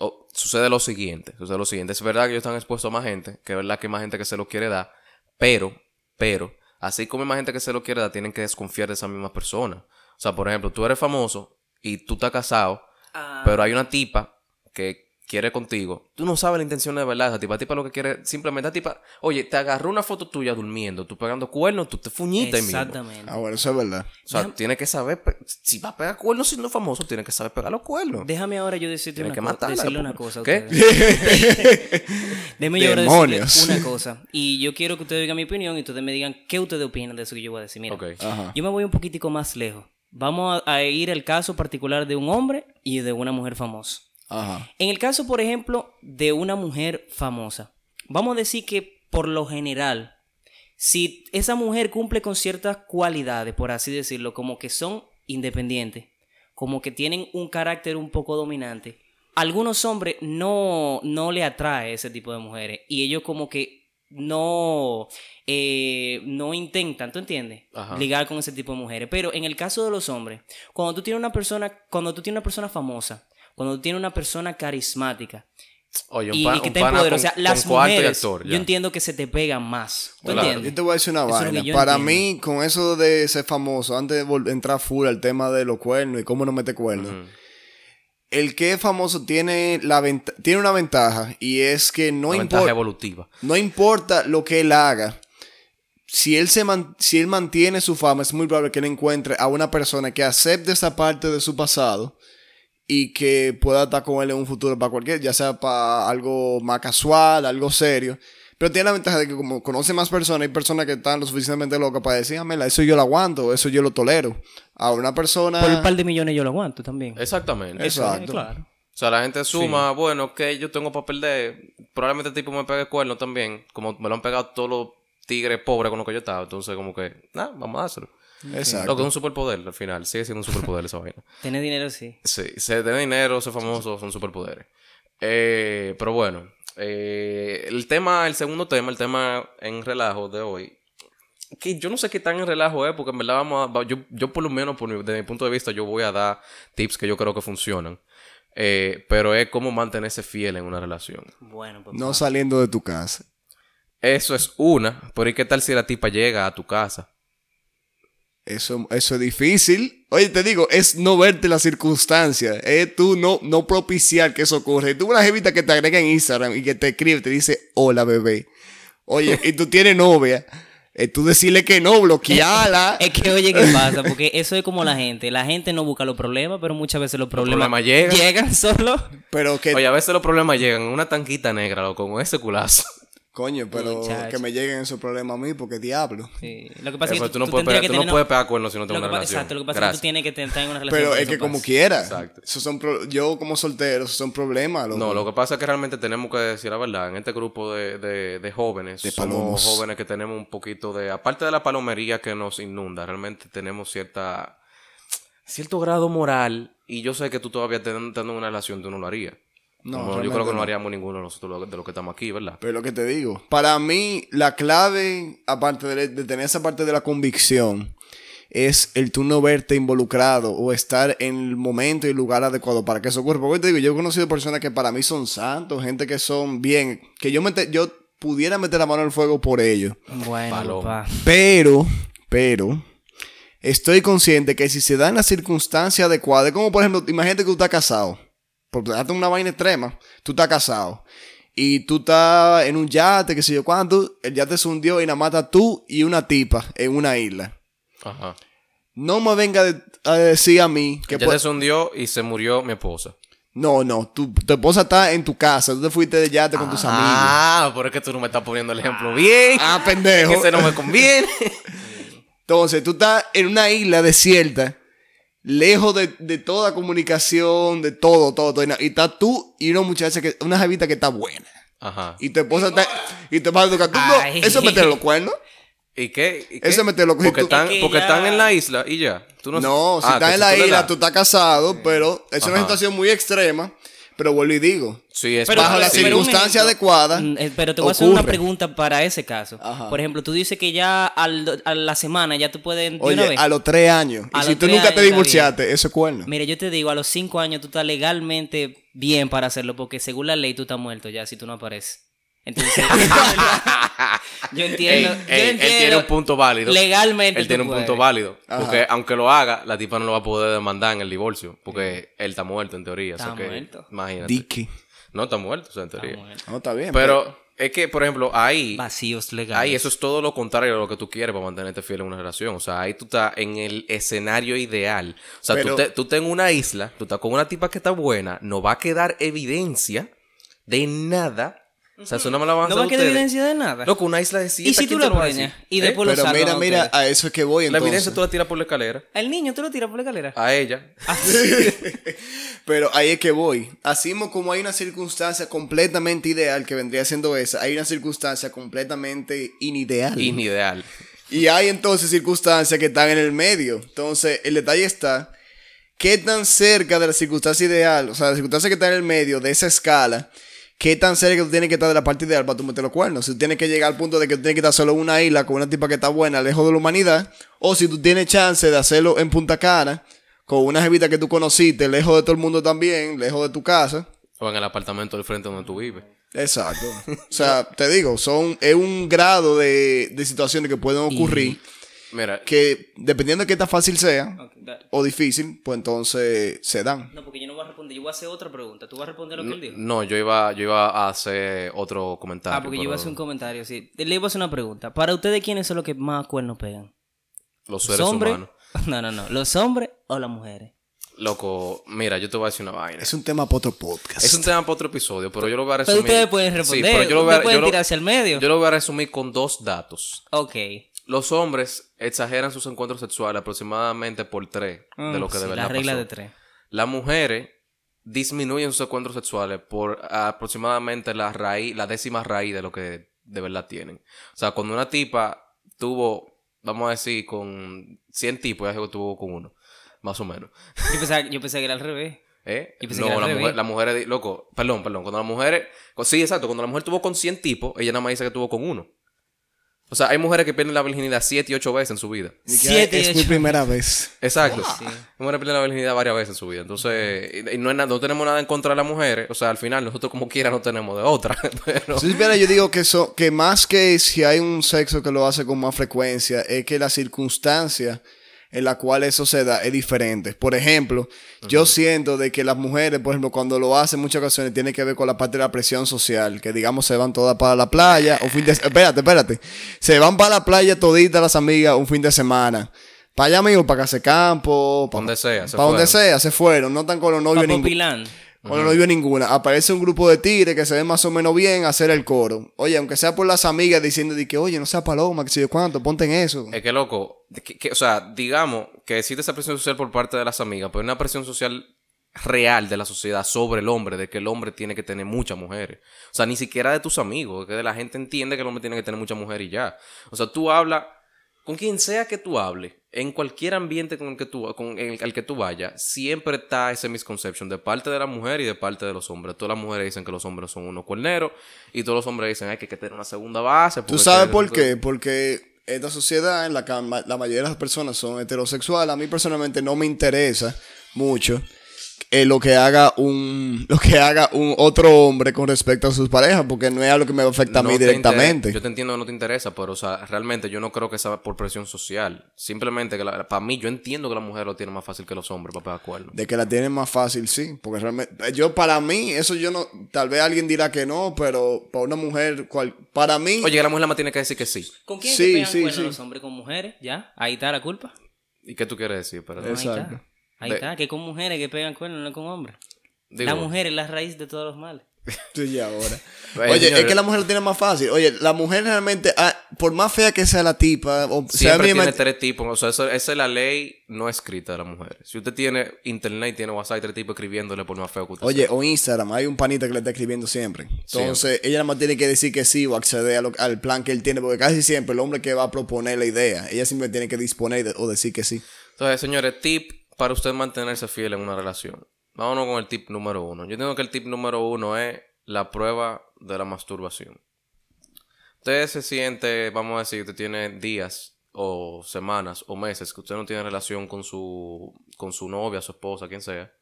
O- sucede lo siguiente, sucede lo siguiente. Es verdad que ellos están expuestos a más gente, que es verdad que hay más gente que se lo quiere dar, pero, pero, así como hay más gente que se lo quiere dar, tienen que desconfiar de esa misma persona. O sea, por ejemplo, tú eres famoso y tú estás casado, Ah, pero hay una tipa que quiere contigo. Tú no sabes la intención de verdad esa tipa. La tipa lo que quiere, simplemente, la tipa, oye, te agarró una foto tuya durmiendo, tú pegando cuernos, tú te fuñiste ahí mismo. Exactamente. Ah, bueno, eso es verdad. O sea, Déjame- tiene que saber, si va a pegar cuernos siendo famoso, tiene que saber pegar los cuernos. Déjame ahora yo decirte Tiene una que co- matarla, decirle pobre. una cosa a ¿Qué? Déjame yo ahora decirle una cosa. Y yo quiero que ustedes digan mi opinión y ustedes me digan qué ustedes opinan de eso que yo voy a decir. Mira, Ok. Ajá. yo me voy un poquitico más lejos. Vamos a, a ir al caso particular de un hombre y de una mujer famosa. Ajá. En el caso, por ejemplo, de una mujer famosa, vamos a decir que por lo general, si esa mujer cumple con ciertas cualidades, por así decirlo, como que son independientes, como que tienen un carácter un poco dominante, algunos hombres no, no le atrae ese tipo de mujeres y ellos como que no, eh, no intentan, ¿tú entiendes? Ajá. Ligar con ese tipo de mujeres. Pero en el caso de los hombres, cuando tú tienes una persona, cuando tú tienes una persona famosa, cuando tú tienes una persona carismática Oye, un, y, que pana poder, o sea, con las cuarto y mujeres, actor, yo entiendo que se te pegan más. ¿Tú Claro. Yo entiendes? te voy a decir una Eso vaina. Para entiendo. mí, con eso de ser famoso, antes de entrar full al tema de los cuernos y cómo no mete cuernos, el que es famoso tiene, la venta- tiene una ventaja y es que no, importa evolutiva. no importa lo que él haga. Si él, se man- si él mantiene su fama, es muy probable que él encuentre a una persona que acepte esa parte de su pasado y que pueda estar con él en un futuro para cualquier, ya sea para algo más casual, algo serio. Pero tiene la ventaja de que como conoce más personas, hay personas que están lo suficientemente locas para decir, "Ah, mira, eso yo lo aguanto, eso yo lo tolero. A una persona... Por un par de millones yo lo aguanto también. Exactamente. Eso. Exacto. Claro. O sea, la gente suma, bueno, que yo tengo para perder. Probablemente el tipo me pegue cuerno también. Como me lo han pegado todos los tigres pobres con los que yo estaba. Entonces, como que, nada, vamos a dárselo. Exacto. Lo que es un superpoder al final. Sigue siendo un superpoder esa vaina. Tener dinero sí. Sí, se tiene dinero, ser famoso, son superpoderes. Eh, pero bueno, eh, el tema, el segundo tema, el tema en relajo de hoy, que yo no sé qué tan en relajo es, porque en verdad vamos a, yo, yo por lo menos, por mi- desde mi punto de vista, yo voy a dar tips que yo creo que funcionan. Eh, pero es cómo mantenerse fiel en una relación. Bueno, pues. No saliendo de tu casa. Eso es una, pero ¿y qué tal si la tipa llega a tu casa? Eso, eso es difícil. Oye, te digo, es no verte las circunstancias. Es tú no, no propiciar que eso ocurra. Y tú una jevita que te agrega en Instagram y que te escribe, te dice, hola bebé. Oye, y tú tienes novia. eh, tú decirle que no, bloqueala. Es que oye, ¿qué pasa? Porque eso es como la gente. La gente no busca los problemas, pero muchas veces los problemas, problemas llegan. llegan solo. pero que, Oye, a veces los problemas llegan en una tanquita negra, loco, con ese culazo. Coño, pero Muchacho. que me lleguen esos problemas a mí, porque diablo. Sí. Lo que pasa es que tú no, puedes, pegar, que tú no tener puedes una- pegar cuernos si no tienes que una relación. Exacto, lo que pasa es que Gracias. tú tienes que te- estar en una relación. Pero es que eso como quiera. Exacto. Esos son pro- yo como soltero, esos son problemas. loco. No, lo que pasa es que realmente tenemos que decir la verdad. En este grupo de, de, de jóvenes, De somos palomos. jóvenes que tenemos un poquito de. Aparte de la palomería que nos inunda, realmente tenemos cierta. cierto grado moral. Y yo sé que tú todavía teniendo una relación, tú no lo harías. No, Como yo creo que no haríamos ninguno de nosotros de los que estamos aquí, ¿verdad? Pero lo que te digo, para mí la clave, aparte de, de tener esa parte de la convicción, es el tú no verte involucrado o estar en el momento y el lugar adecuado para que eso ocurra. Porque te digo, yo he conocido personas que para mí son santos, gente que son bien, que yo, mete- yo pudiera meter la mano al fuego por ellos. Bueno, papá. Pero, pero, estoy consciente que si se dan las circunstancias adecuadas, como por ejemplo, imagínate que tú estás casado, por darte una vaina extrema, tú estás casado y tú estás en un yate, qué sé yo cuánto, el yate se hundió y nada mata tú y una tipa en una isla. Ajá. No me venga de- a decir a mí que... ya por- se hundió y se murió mi esposa. No, no, tu, tu esposa está en tu casa, tú te fuiste de yate con tus amigos. Ah, pero es que tú no me estás poniendo el ejemplo bien. Ah, pendejo. que ese no me conviene. Entonces, tú estás en una isla desierta, lejos de, de toda comunicación, de todo, todo, todo. Y estás tú y una muchacha, que, una jevita que está buena. Ajá. Y tu esposa está. Y tu esposa toca. Tú no, eso es meter los cuernos. ¿Y qué? ¿Y qué? Eso es meterlo- Porque, tú- están, Es que porque ya- están en la isla y ya. Tú no, No, si Ah, estás en la isla, tú estás casado, pero es una situación muy extrema. Pero vuelvo y digo, Sí, es Pero- bajo las sí. circunstancias adecuadas. Mm, eh, Pero te voy a hacer una pregunta para ese caso. Ajá. Por ejemplo, tú dices que ya al- a la semana ya tú puedes. de una Oye, vez. a los tres años. A y si tú nunca te divorciaste, eso es cuerno. Mira, yo te digo, a los cinco años tú estás legalmente bien para hacerlo, porque según la ley tú estás muerto ya si tú no apareces. Entonces, yo entiendo. Ey, yo ey, entiendo. Él tiene un punto válido. Legalmente. Él tiene un punto válido. Ajá. Porque aunque lo haga, la tipa no lo va a poder demandar en el divorcio. Porque él está muerto en teoría. Está o sea que, muerto. Imagínate. Dicky. No está muerto, o sea, en teoría. Está muerto. No, está bien. Pero es que, por ejemplo, ahí. Vacíos legales. Ahí eso es todo lo contrario a lo que tú quieres para mantenerte fiel en una relación. O sea, ahí tú estás en el escenario ideal. O sea, Pero- tú, te- tú estás en una isla, tú estás con una tipa que está buena, no va a quedar evidencia de nada. O sea, eso no me la van a No hacer va a quedar evidencia de nada. Loco, una isla de ¿Y si tú la preñas? Y después lo Pero salvan mira, a mira, ustedes? a eso es que voy La entonces. evidencia tú la tiras por la escalera. Al niño tú lo tiras por la escalera. A ella. Pero ahí es que voy. Así mo- como hay una circunstancia completamente ideal que vendría siendo esa, hay una circunstancia completamente inideal. Inideal. y hay entonces circunstancias que están en el medio. Entonces, el detalle está, ¿qué tan cerca de la circunstancia ideal, o sea, la circunstancia que está en el medio de esa escala, ¿qué tan cerca tú tienes que estar de la parte ideal para tú meter los cuernos? Si tú tienes que llegar al punto de que tú tienes que estar solo en una isla con una tipa que está buena, lejos de la humanidad, o si tú tienes chance de hacerlo en Punta Cana, con una jevita que tú conociste, lejos de todo el mundo también, lejos de tu casa. O en el apartamento del frente donde tú vives. Exacto. O sea, te digo, son, es un grado de, de situaciones que pueden ocurrir Mira, que dependiendo de qué tan fácil sea o difícil, pues entonces se dan. No, porque yo no voy a responder, yo voy a hacer otra pregunta. ¿Tú vas a responder lo que él dijo? no, yo iba, yo iba a hacer otro comentario. Ah, porque yo iba a pero hacer un comentario, sí. Le iba a hacer una pregunta. Para ustedes, ¿quiénes son los que más cuernos pegan? Los ¿Los seres hombres? humanos. No, no, no. ¿Los hombres o las mujeres? Loco, mira, yo te voy a decir una vaina. Es un tema para otro podcast. Es un tema para otro episodio, pero yo lo voy a Pero resumir. ustedes pueden Sí, responder. pero yo lo voy a, ustedes pueden yo lo- tirarse al medio. yo lo voy a resumir con dos datos. Ok. Los hombres exageran sus encuentros sexuales aproximadamente por tres de lo que Mm, Sí, de verdad La regla pasó. de tres. Las mujeres disminuyen sus encuentros sexuales por aproximadamente la raíz, la décima raíz de lo que de verdad tienen. O sea, cuando una tipa tuvo, vamos a decir, con 100 tipos, ya se tuvo con uno, más o menos. Yo pensaba, yo pensaba que era al revés. ¿Eh? Yo pensé no, que era al la revés. mujer, loco, perdón, perdón, cuando la mujer, sí, exacto, cuando la mujer tuvo con 100 tipos, ella nada más dice que tuvo con uno. O sea, hay mujeres que pierden la virginidad 7 y 8 veces en su vida. Siete y es mi ocho. primera vez. Exacto. Las mujeres pierden la virginidad varias veces en su vida. Entonces, y, y no, es nada- no tenemos nada en contra de las mujeres. O sea, al final, nosotros como quiera no tenemos de otra. Pero, Si supiera, yo digo que, so- que más que si hay un sexo que lo hace con más frecuencia, es que la circunstancia en la cual eso se da es diferente. Por ejemplo, yo siento de que las mujeres, por ejemplo, cuando lo hacen en muchas ocasiones, tiene que ver con la parte de la presión social, que digamos se van todas para la playa, un fin de espérate, espérate, se van para la playa toditas las amigas un fin de semana. Para allá mismo, para Casa Campo, para donde sea. se donde fueron. sea, se fueron, no están con los novios. Pilán. Bueno, no vio ninguna. Aparece un grupo de tigres que se ven más o menos bien a hacer el coro. Oye, aunque sea por las amigas diciendo de que, oye, no sea paloma, que sé yo cuánto, ponte en eso. Es que, loco, que- que- o sea, digamos que existe esa presión social por parte de las amigas, pero una presión social real de la sociedad sobre el hombre, de que el hombre tiene que tener muchas mujeres. O sea, ni siquiera de tus amigos, que la gente entiende que el hombre tiene que tener muchas mujeres y ya. O sea, tú hablas con quien sea que tú hables, en cualquier ambiente con el que tú, con el, al que tú vayas, siempre está ese misconception de parte de la mujer y de parte de los hombres. Todas las mujeres dicen que los hombres son unos cuerneros y todos los hombres dicen "Ay, que hay que tener una segunda base. ¿Tú sabes por qué? Porque esta sociedad en la que la mayoría de las personas son heterosexuales. A mí personalmente no me interesa mucho eh, lo que haga un lo que haga un otro hombre con respecto a sus parejas, porque no es algo que me afecta a No mí te directamente. inter- Yo te entiendo que no te interesa, pero o sea, realmente yo no creo que sea por presión social. Simplemente que la- para mí yo entiendo que la mujer lo tiene más fácil que los hombres para pegar cuernos. De que la tienen más fácil, sí. Porque realmente, yo para mí, eso yo no, tal vez alguien dirá que no, pero para una mujer, cual, para mí, Oye, la mujer nada más tiene que decir que sí. ¿Con quién Sí, se pegan sí, sí. los hombres? ¿Con mujeres? ¿Ya? Ahí está la culpa. ¿Y qué tú quieres decir? Pero, Exacto. Ahí De- está, que con mujeres que pegan cuernos, no con hombres. digo, la mujer es la raíz de todos los males. Ya ahora. Oye, es que la mujer lo tiene más fácil. Oye, la mujer realmente, ah, por más fea que sea la tipa, o sea Siempre mínima- tiene tres tipos. O sea, eso- esa es la ley no escrita de las mujeres. Si usted tiene internet y tiene WhatsApp, hay tres tipos escribiéndole por más feo que usted Oye, sea. o Instagram, hay un panita que le está escribiendo siempre. Entonces, ella nada más tiene que decir que sí o acceder a lo- al plan que él tiene, porque casi siempre el hombre que va a proponer la idea, ella siempre tiene que disponer de- o decir que sí. Entonces, señores, tip para usted mantenerse fiel en una relación. Vámonos con el tip número uno. Yo entiendo que el tip número uno es la prueba de la masturbación. Usted se siente, vamos a decir, usted tiene días o semanas o meses que usted no tiene relación con su, con su novia, su esposa, quien sea.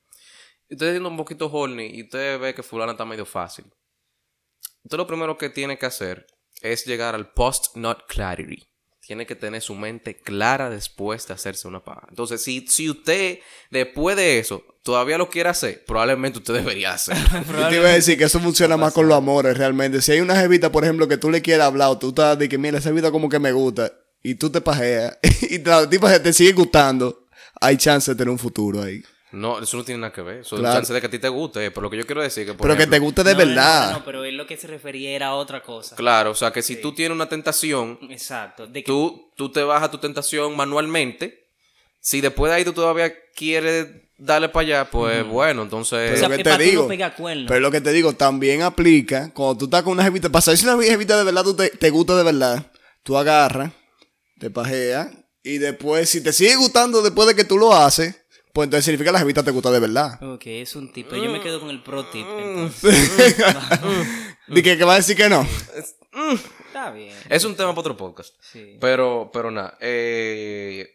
Y usted siendo un poquito horny y usted ve que fulana está medio fácil. Usted lo primero que tiene que hacer es llegar al post-nut clarity. Tiene que tener su mente clara después de hacerse una paja. Entonces, si, si usted después de eso todavía lo quiere hacer, probablemente usted debería hacer. Yo te iba a decir que eso funciona más con los amores, realmente. Si hay una jevita, por ejemplo, que tú le quieras hablar, o tú estás de que, mira, esa jevita como que me gusta, y tú te pajeas, y la tipa te sigue gustando, hay chance de tener un futuro ahí. No, eso no tiene nada que ver. Eso es Claro. chance de que a ti te guste. Pero lo que yo quiero decir es que, por Pero que te guste de No, verdad. No, no, pero él lo que se refería era a otra cosa. Claro, o sea, que si tú tienes una tentación, Exacto. De que tú, tú te bajas tu tentación manualmente. Si después de ahí tú todavía quieres darle para allá, pues bueno, entonces... Pero sea, lo que es te no digo, pero lo que te digo, también aplica cuando tú estás con una jevita, para saber si una jevita de verdad tú te, te gusta de verdad, tú agarras, te pajeas, y después, si te sigue gustando después de que tú lo haces, pues entonces significa que la jevita te gusta de verdad. Ok, es un tip. Pero yo me quedo con el pro tip. Mm. entonces. Di que, que va a decir que no. Está bien. Es un tema para otro podcast. Sí. Pero, pero nada. eh,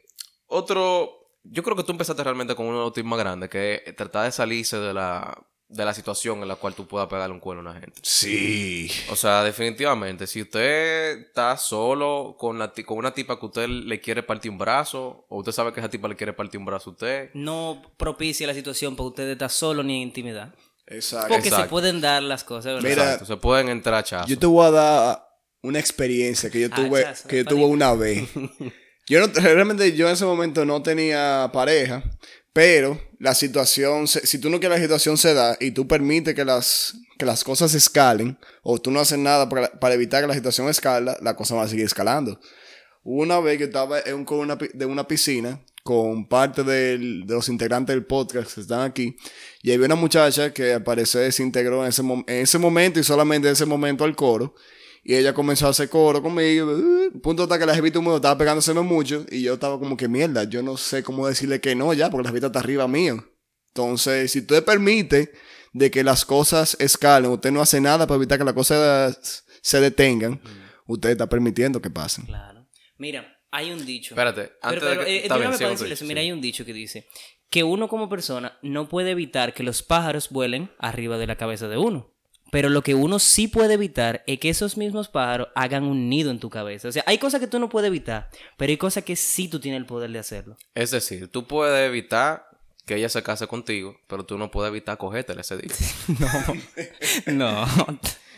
otro. Yo creo que tú empezaste realmente con uno de los tips más grandes, que es tratar de salirse de la, de la situación en la cual tú puedas pegarle un cuerno a una gente. Sí. O sea, definitivamente, si usted está solo con, la ti- con una tipa que usted le quiere partir un brazo, o usted sabe que esa tipa le quiere partir un brazo a usted, No propicia la situación para usted estar solo ni en intimidad. Exacto. Porque se pueden dar las cosas, ¿verdad? Mira, exacto, se pueden entrar a chazos. Yo te voy a dar una experiencia que yo Ah, tuve, chazo, que yo tuve una vez. Yo no, realmente yo en ese momento no tenía pareja, pero la situación, si tú no quieres la situación se da y tú permites que las, que las cosas escalen, o tú no haces nada para, para evitar que la situación escala, la cosa va a seguir escalando. Una vez que estaba en una, de una piscina con parte de los integrantes del podcast que están aquí. Y había una muchacha que al parecer se integró en ese, en ese momento y solamente en ese momento al coro. Y ella comenzó a hacer coro conmigo. uh, punto hasta que la jevita mundo estaba pegándoseme mucho. Y yo estaba como que mierda. Yo no sé cómo decirle que no ya, porque la jevita está arriba mío. Entonces, si usted permite de que las cosas escalen, usted no hace nada para evitar que las cosas se detengan, usted está permitiendo que pasen. Claro. Mira, hay un dicho. Espérate, antes Pero, pero, de que... eh, dicho, Mira, sí. hay un dicho que dice que uno como persona no puede evitar que los pájaros vuelen arriba de la cabeza de uno. Pero lo que uno sí puede evitar es que esos mismos pájaros hagan un nido en tu cabeza. O sea, hay cosas que tú no puedes evitar, pero hay cosas que sí tú tienes el poder de hacerlo. Es decir, tú puedes evitar que ella se case contigo, pero tú no puedes evitar cogértela ese día. No.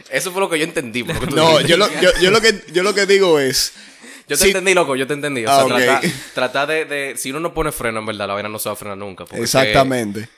Eso fue lo que yo entendí. tú No, yo lo, yo, yo lo que, yo lo que digo es... Yo te Sí. entendí, loco, yo te entendí. O sea, Ah, ok. trata, trata de, de- Si uno no pone freno, en verdad, la vaina no se va a frenar nunca. porque Exactamente.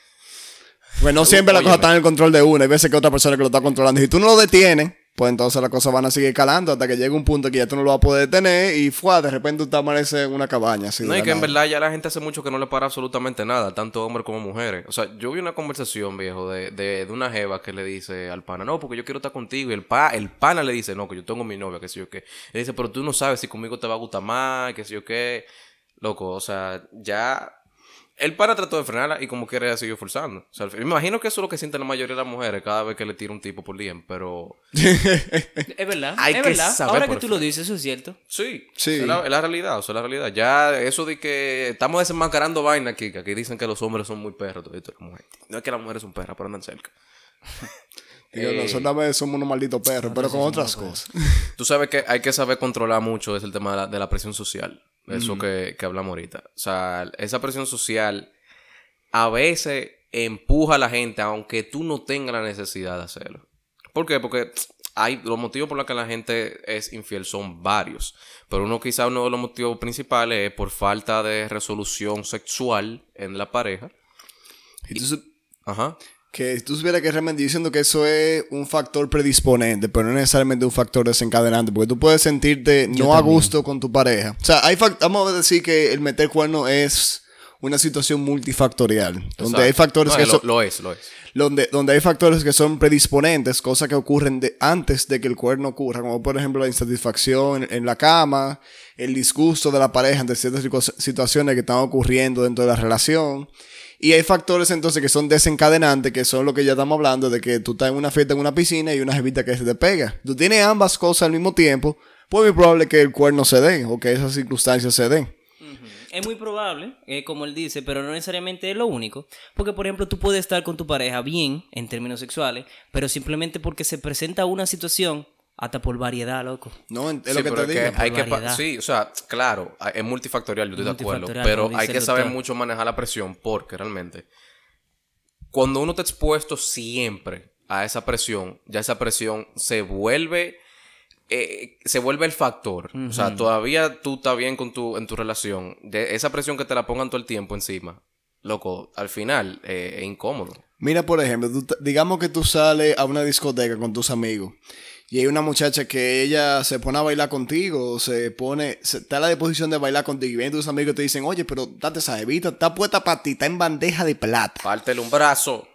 Pues no siempre la cosa está en el control de uno. Hay veces que otra persona que lo está controlando. Si tú no lo detienes, pues entonces las cosas van a seguir escalando hasta que llegue un punto que ya tú no lo vas a poder detener y fue, de repente tú te amaneces en una cabaña. Así No, y que en verdad ya la gente hace mucho que no le para absolutamente nada, tanto hombres como mujeres. O sea, yo vi una conversación, viejo, de, de, de una jeva que le dice al pana, no, porque yo quiero estar contigo. Y el, pa, el pana le dice, no, que yo tengo mi novia, que sé yo qué. Le dice, pero tú no sabes si conmigo te va a gustar más, que sé yo qué. Loco, o sea, ya... El pana trató de frenarla y como quiere ella siguió forzando. O sea, me imagino que eso es lo que sienten la mayoría de las mujeres cada vez que le tira un tipo por día, pero... Es verdad. Hay es que verdad. saber Ahora que tú lo dices, eso es cierto. Sí, Sí. Es, la, es la realidad, o sea, es la realidad. Ya eso de que estamos desenmascarando vaina aquí, que aquí dicen que los hombres son muy perros, todo esto, no es que las mujeres son perras, pero andan cerca. Digo, Eh, nosotros a veces somos unos malditos perros, pero con otras cosas. Tú sabes que hay que saber controlar mucho es el tema de la, de la presión social, eso que, que hablamos ahorita. O sea, esa presión social a veces empuja a la gente, aunque tú no tengas la necesidad de hacerlo. ¿Por qué? Porque hay los motivos por los que la gente es infiel son varios. Pero uno quizá uno de los motivos principales es por falta de resolución sexual en la pareja. Y sup- Ajá. Que tú supieras que realmente diciendo que eso es un factor predisponente, pero no necesariamente un factor desencadenante, porque tú puedes sentirte no a gusto con tu pareja. O sea, hay vamos a decir que el meter cuerno es una situación multifactorial, donde hay factores No, que lo, son lo es, lo es. donde, donde hay factores que son predisponentes, cosas que ocurren de, antes de que el cuerno ocurra, como por ejemplo la insatisfacción en, en la cama, el disgusto de la pareja ante ciertas situ- situaciones que están ocurriendo dentro de la relación. Y hay factores entonces que son desencadenantes, que son lo que ya estamos hablando, de que tú estás en una fiesta en una piscina y una jevita que se te pega. Tú tienes ambas cosas al mismo tiempo, pues es muy probable que el cuerno se dé o que esas circunstancias se den. Es muy probable, eh, como él dice, pero no necesariamente es lo único. Porque, por ejemplo, tú puedes estar con tu pareja bien en términos sexuales, pero simplemente porque se presenta una situación, hasta por variedad, loco. No, es Sí, lo que te digo. que hay que sí, o sea, claro, es multifactorial, yo estoy de acuerdo, pero hay que saber mucho manejar la presión porque realmente cuando uno está expuesto siempre a esa presión, ya esa presión se vuelve eh, se vuelve el factor. O sea, todavía tú estás bien con tu en tu relación, de esa presión que te la pongan todo el tiempo encima. Loco, al final eh, es incómodo. Mira, por ejemplo, tú digamos que tú sales a una discoteca con tus amigos y hay una muchacha que ella se pone a bailar contigo, se pone, se, está a la disposición de bailar contigo y vienen tus amigos y te dicen, oye, pero date esa jevita, está puesta para ti, está en bandeja de plata. Pártele un brazo.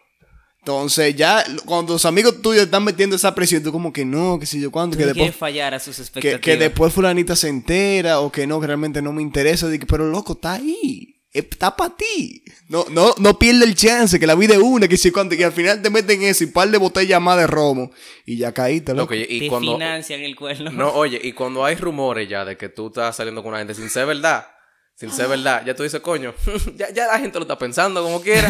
Entonces ya, cuando tus amigos tuyos están metiendo esa presión, tú como que no, que si yo cuándo, que después... fallar a sus Que, expectativas. que después fulanita se entera o que no, que realmente no me interesa. Digo, pero loco, está ahí. Está para ti. No, no, no pierde el chance, que la vida es una, que si cuando, y al final te meten eso y un par de botellas más de romo y ya caíste, loco. Loco, y, y Te cuando... financian el cuerno. No, oye, y cuando hay rumores ya de que tú estás saliendo con una gente sin ser verdad, sin ser verdad, ya tú dices, coño, ya, ya la gente lo está pensando como quiera.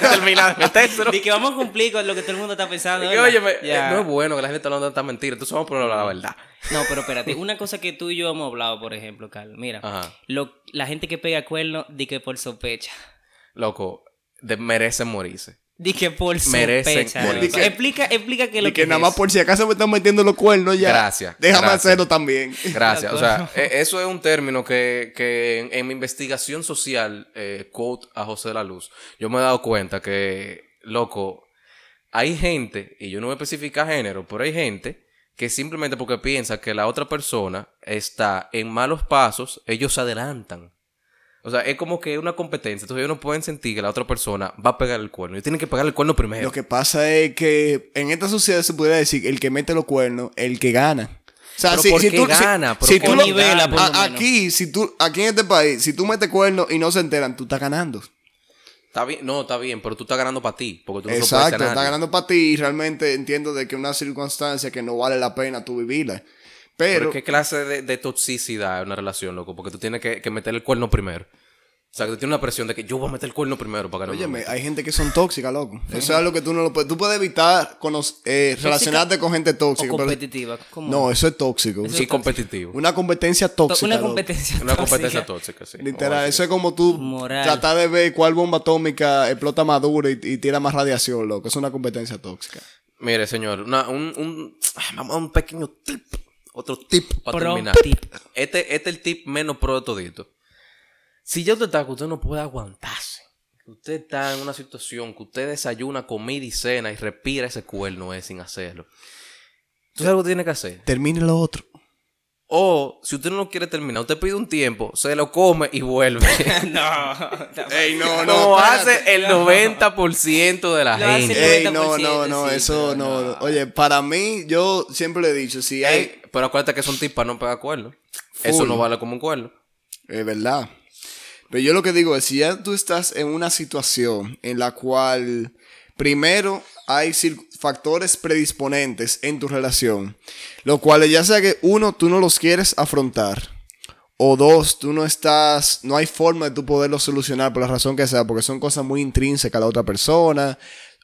Termina de metérselo. De que vamos a cumplir con lo que todo el mundo está pensando. Y que, ¿verdad? oye, me- Ya. eh, no es bueno que la gente esté hablando tanta mentira. Entonces vamos a poner la verdad. No, pero espérate, una cosa que tú y yo hemos hablado, por ejemplo, Carlos, mira, lo- la gente que pega cuerno, di que por sospecha. Loco, de- merecen morirse. Di que por Merecen sospecha. explica, explica que lo Y que, que nada es más por si acaso me están metiendo los cuernos ya. Gracias, Déjame gracias. hacerlo también. Gracias. O sea, acuerdo. e- eso es un término que, que en, en mi investigación social, eh, quote a José de la Luz, yo me he dado cuenta que, loco, hay gente, y yo no voy a especificar género, pero hay gente que simplemente porque piensa que la otra persona está en malos pasos, ellos se adelantan. O sea, es como que una competencia. Entonces ellos no pueden sentir que la otra persona va a pegar el cuerno. Ellos tienen que pegar el cuerno primero. Lo que pasa es que en esta sociedad se pudiera decir el que mete los cuernos, el que gana. O sea, Pero si, ¿por si tú, si- gana? ¿Pero si por tú lo- nivela, por a- aquí, si tú, aquí en este país, si tú metes cuernos y no se enteran, tú estás ganando. Está bien, no, está bien, pero tú estás ganando para ti. Porque tú no Exacto, estás ganando para ti y realmente entiendo de que es una circunstancia que no vale la pena tú vivirla. Pero Pero, ¿qué clase de, de toxicidad es una relación, loco? Porque tú tienes que, que meter el cuerno primero. O sea, que tú tienes una presión de que yo voy a meter el cuerno primero para que no me óyeme, metan. hay gente que son tóxicas, loco. Eso es algo que tú no lo puedes. Tú puedes evitar eh, relacionarte con gente O tóxica. pero- competitiva. ¿cómo? no, eso es tóxico. Sí, competitivo. Una competencia tóxica. Una loco. competencia. Una competencia tóxica. tóxica, sí. Literal, a eso es como tú Moral. tratar de ver cuál bomba atómica explota más duro y, y tira más radiación, loco. Es una competencia tóxica. Mire, señor, una- un, un, vamos a un pequeño tip. Otro tip para Pro terminar. tip. Este, este es el tip menos pro de todito. Si ya usted está que usted no puede aguantarse, que usted está en una situación que usted desayuna, comida y cena y respira ese cuerno eh, sin hacerlo. ¿Tú sabes lo que tiene que hacer? Termine lo otro. O, si usted no lo quiere terminar, usted pide un tiempo, se lo come y vuelve. no. Ey, no, Como espérate. hace el 90% de la Lo gente. Ey, no, 90%, no, no, sí, eso no. no. Oye, para mí, yo siempre le he dicho, si hay. Ey, pero acuérdate que son tips para no pegar cuernos. Eso no vale como un cuerno. Es verdad. Pero yo lo que digo es, si ya tú estás en una situación en la cual, primero, hay factores predisponentes en tu relación, lo cual ya sea que uno, tú no los quieres afrontar, o dos, tú no estás, no hay forma de tú poderlo solucionar por la razón que sea, porque son cosas muy intrínsecas a la otra persona,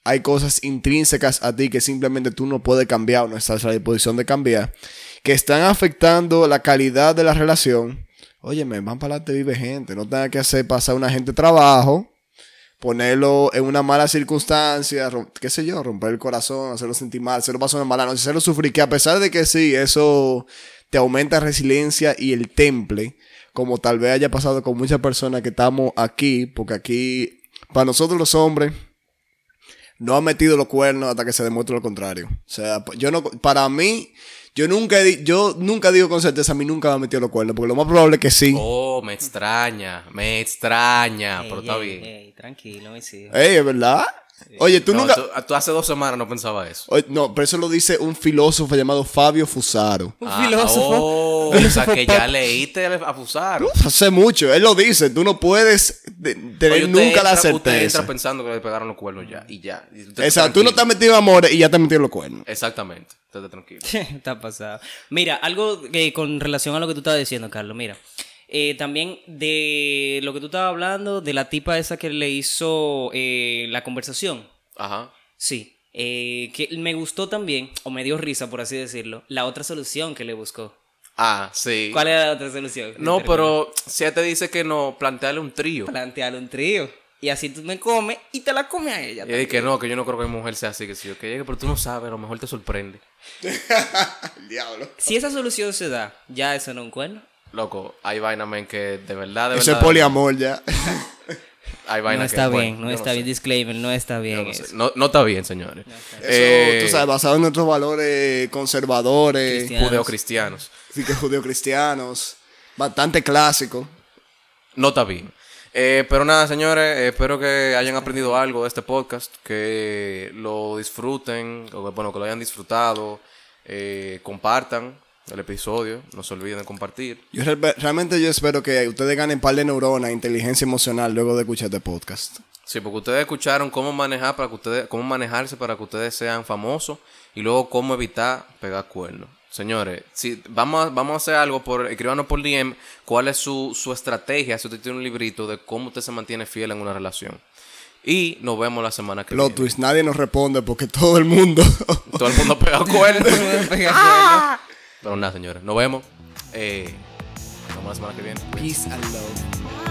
hay cosas intrínsecas a ti que simplemente tú no puedes cambiar o no estás a la disposición de cambiar, que están afectando la calidad de la relación. Óyeme, van para adelante, vive gente. No tenga que hacer pasar una gente trabajo, ponerlo en una mala circunstancia, qué sé yo, romper el corazón, hacerlo sentir mal, hacerlo pasar una mala noche, hacerlo sufrir. Que a pesar de que sí, eso te aumenta resiliencia y el temple, como tal vez haya pasado con muchas personas que estamos aquí, porque aquí, para nosotros los hombres, no han metido los cuernos hasta que se demuestre lo contrario. O sea, yo no, para mí, yo nunca, yo nunca digo con certeza, a mí nunca me han metido los cuernos, porque lo más probable es que sí. Oh, me extraña, me extraña, pero está ey, bien. ey, tranquilo, mis hijos. Ey, ¿es verdad? Oye, tú No, nunca... tú, tú hace dos semanas no pensaba eso. Oye, no, pero eso lo dice un filósofo llamado Fabio Fusaro. Un Ah, filósofo. Oh, o sea que ya leíste a Fusaro. Hace mucho, él lo dice, tú no puedes de- tener Oye, usted nunca la Usted entra certeza. pensando que le pegaron los cuernos ya, y ya. usted Exacto, tú no te has tranquilo. metido en amores y ya te has metido los cuernos. Exactamente, usted está tranquilo. Está pasado. Mira, algo que con relación a lo que tú estabas diciendo, Carlos, mira. Eh, también de lo que tú estabas hablando, de la tipa esa que le hizo eh, la conversación. Ajá. Sí. eh, que me gustó también, o me dio risa, por así decirlo, la otra solución que le buscó. Ah, sí. ¿Cuál era la otra solución? No, pero si ella te dice que no, plantearle un trío. Plantearle un trío. Y así tú me comes y te la comes a ella. Y que no, que yo no creo que mi mujer sea así, que si yo que llegue, pero tú no sabes, a lo mejor te sorprende. El diablo. Si esa solución se da, ya eso no es un cuerno. Loco, hay vaina, men, que de verdad, de Eso es poliamor ya. Hay vaina No está que, bien, bueno, no está bien. Disclaimer, no está bien no, sé. No- no está bien, señores. Eso, Eh, tú sabes, basado en nuestros valores conservadores, Cristianos. Judeocristianos. así que judeocristianos, bastante clásico. No está bien. Eh, pero nada, señores, eh, espero que hayan aprendido algo de este podcast, que lo disfruten, o que, bueno, que lo hayan disfrutado, eh, compartan, el episodio. No se olviden de compartir. Yo re- realmente yo espero que ustedes ganen un par de neuronas, inteligencia emocional luego de escuchar este podcast. Sí, porque ustedes escucharon cómo manejar para que ustedes, cómo manejarse para que ustedes sean famosos y luego cómo evitar pegar cuernos. Señores, si vamos a, vamos a hacer algo por escríbanos por DM cuál es su, su estrategia, si usted tiene un librito de cómo usted se mantiene fiel en una relación. Y nos vemos la semana que Plot viene. twist, nadie nos responde porque todo el mundo. Todo el mundo pega cuernos. Pega cuernos. Pero nada, señores, nos vemos. Eh, nos vemos la semana que viene. Peace and love.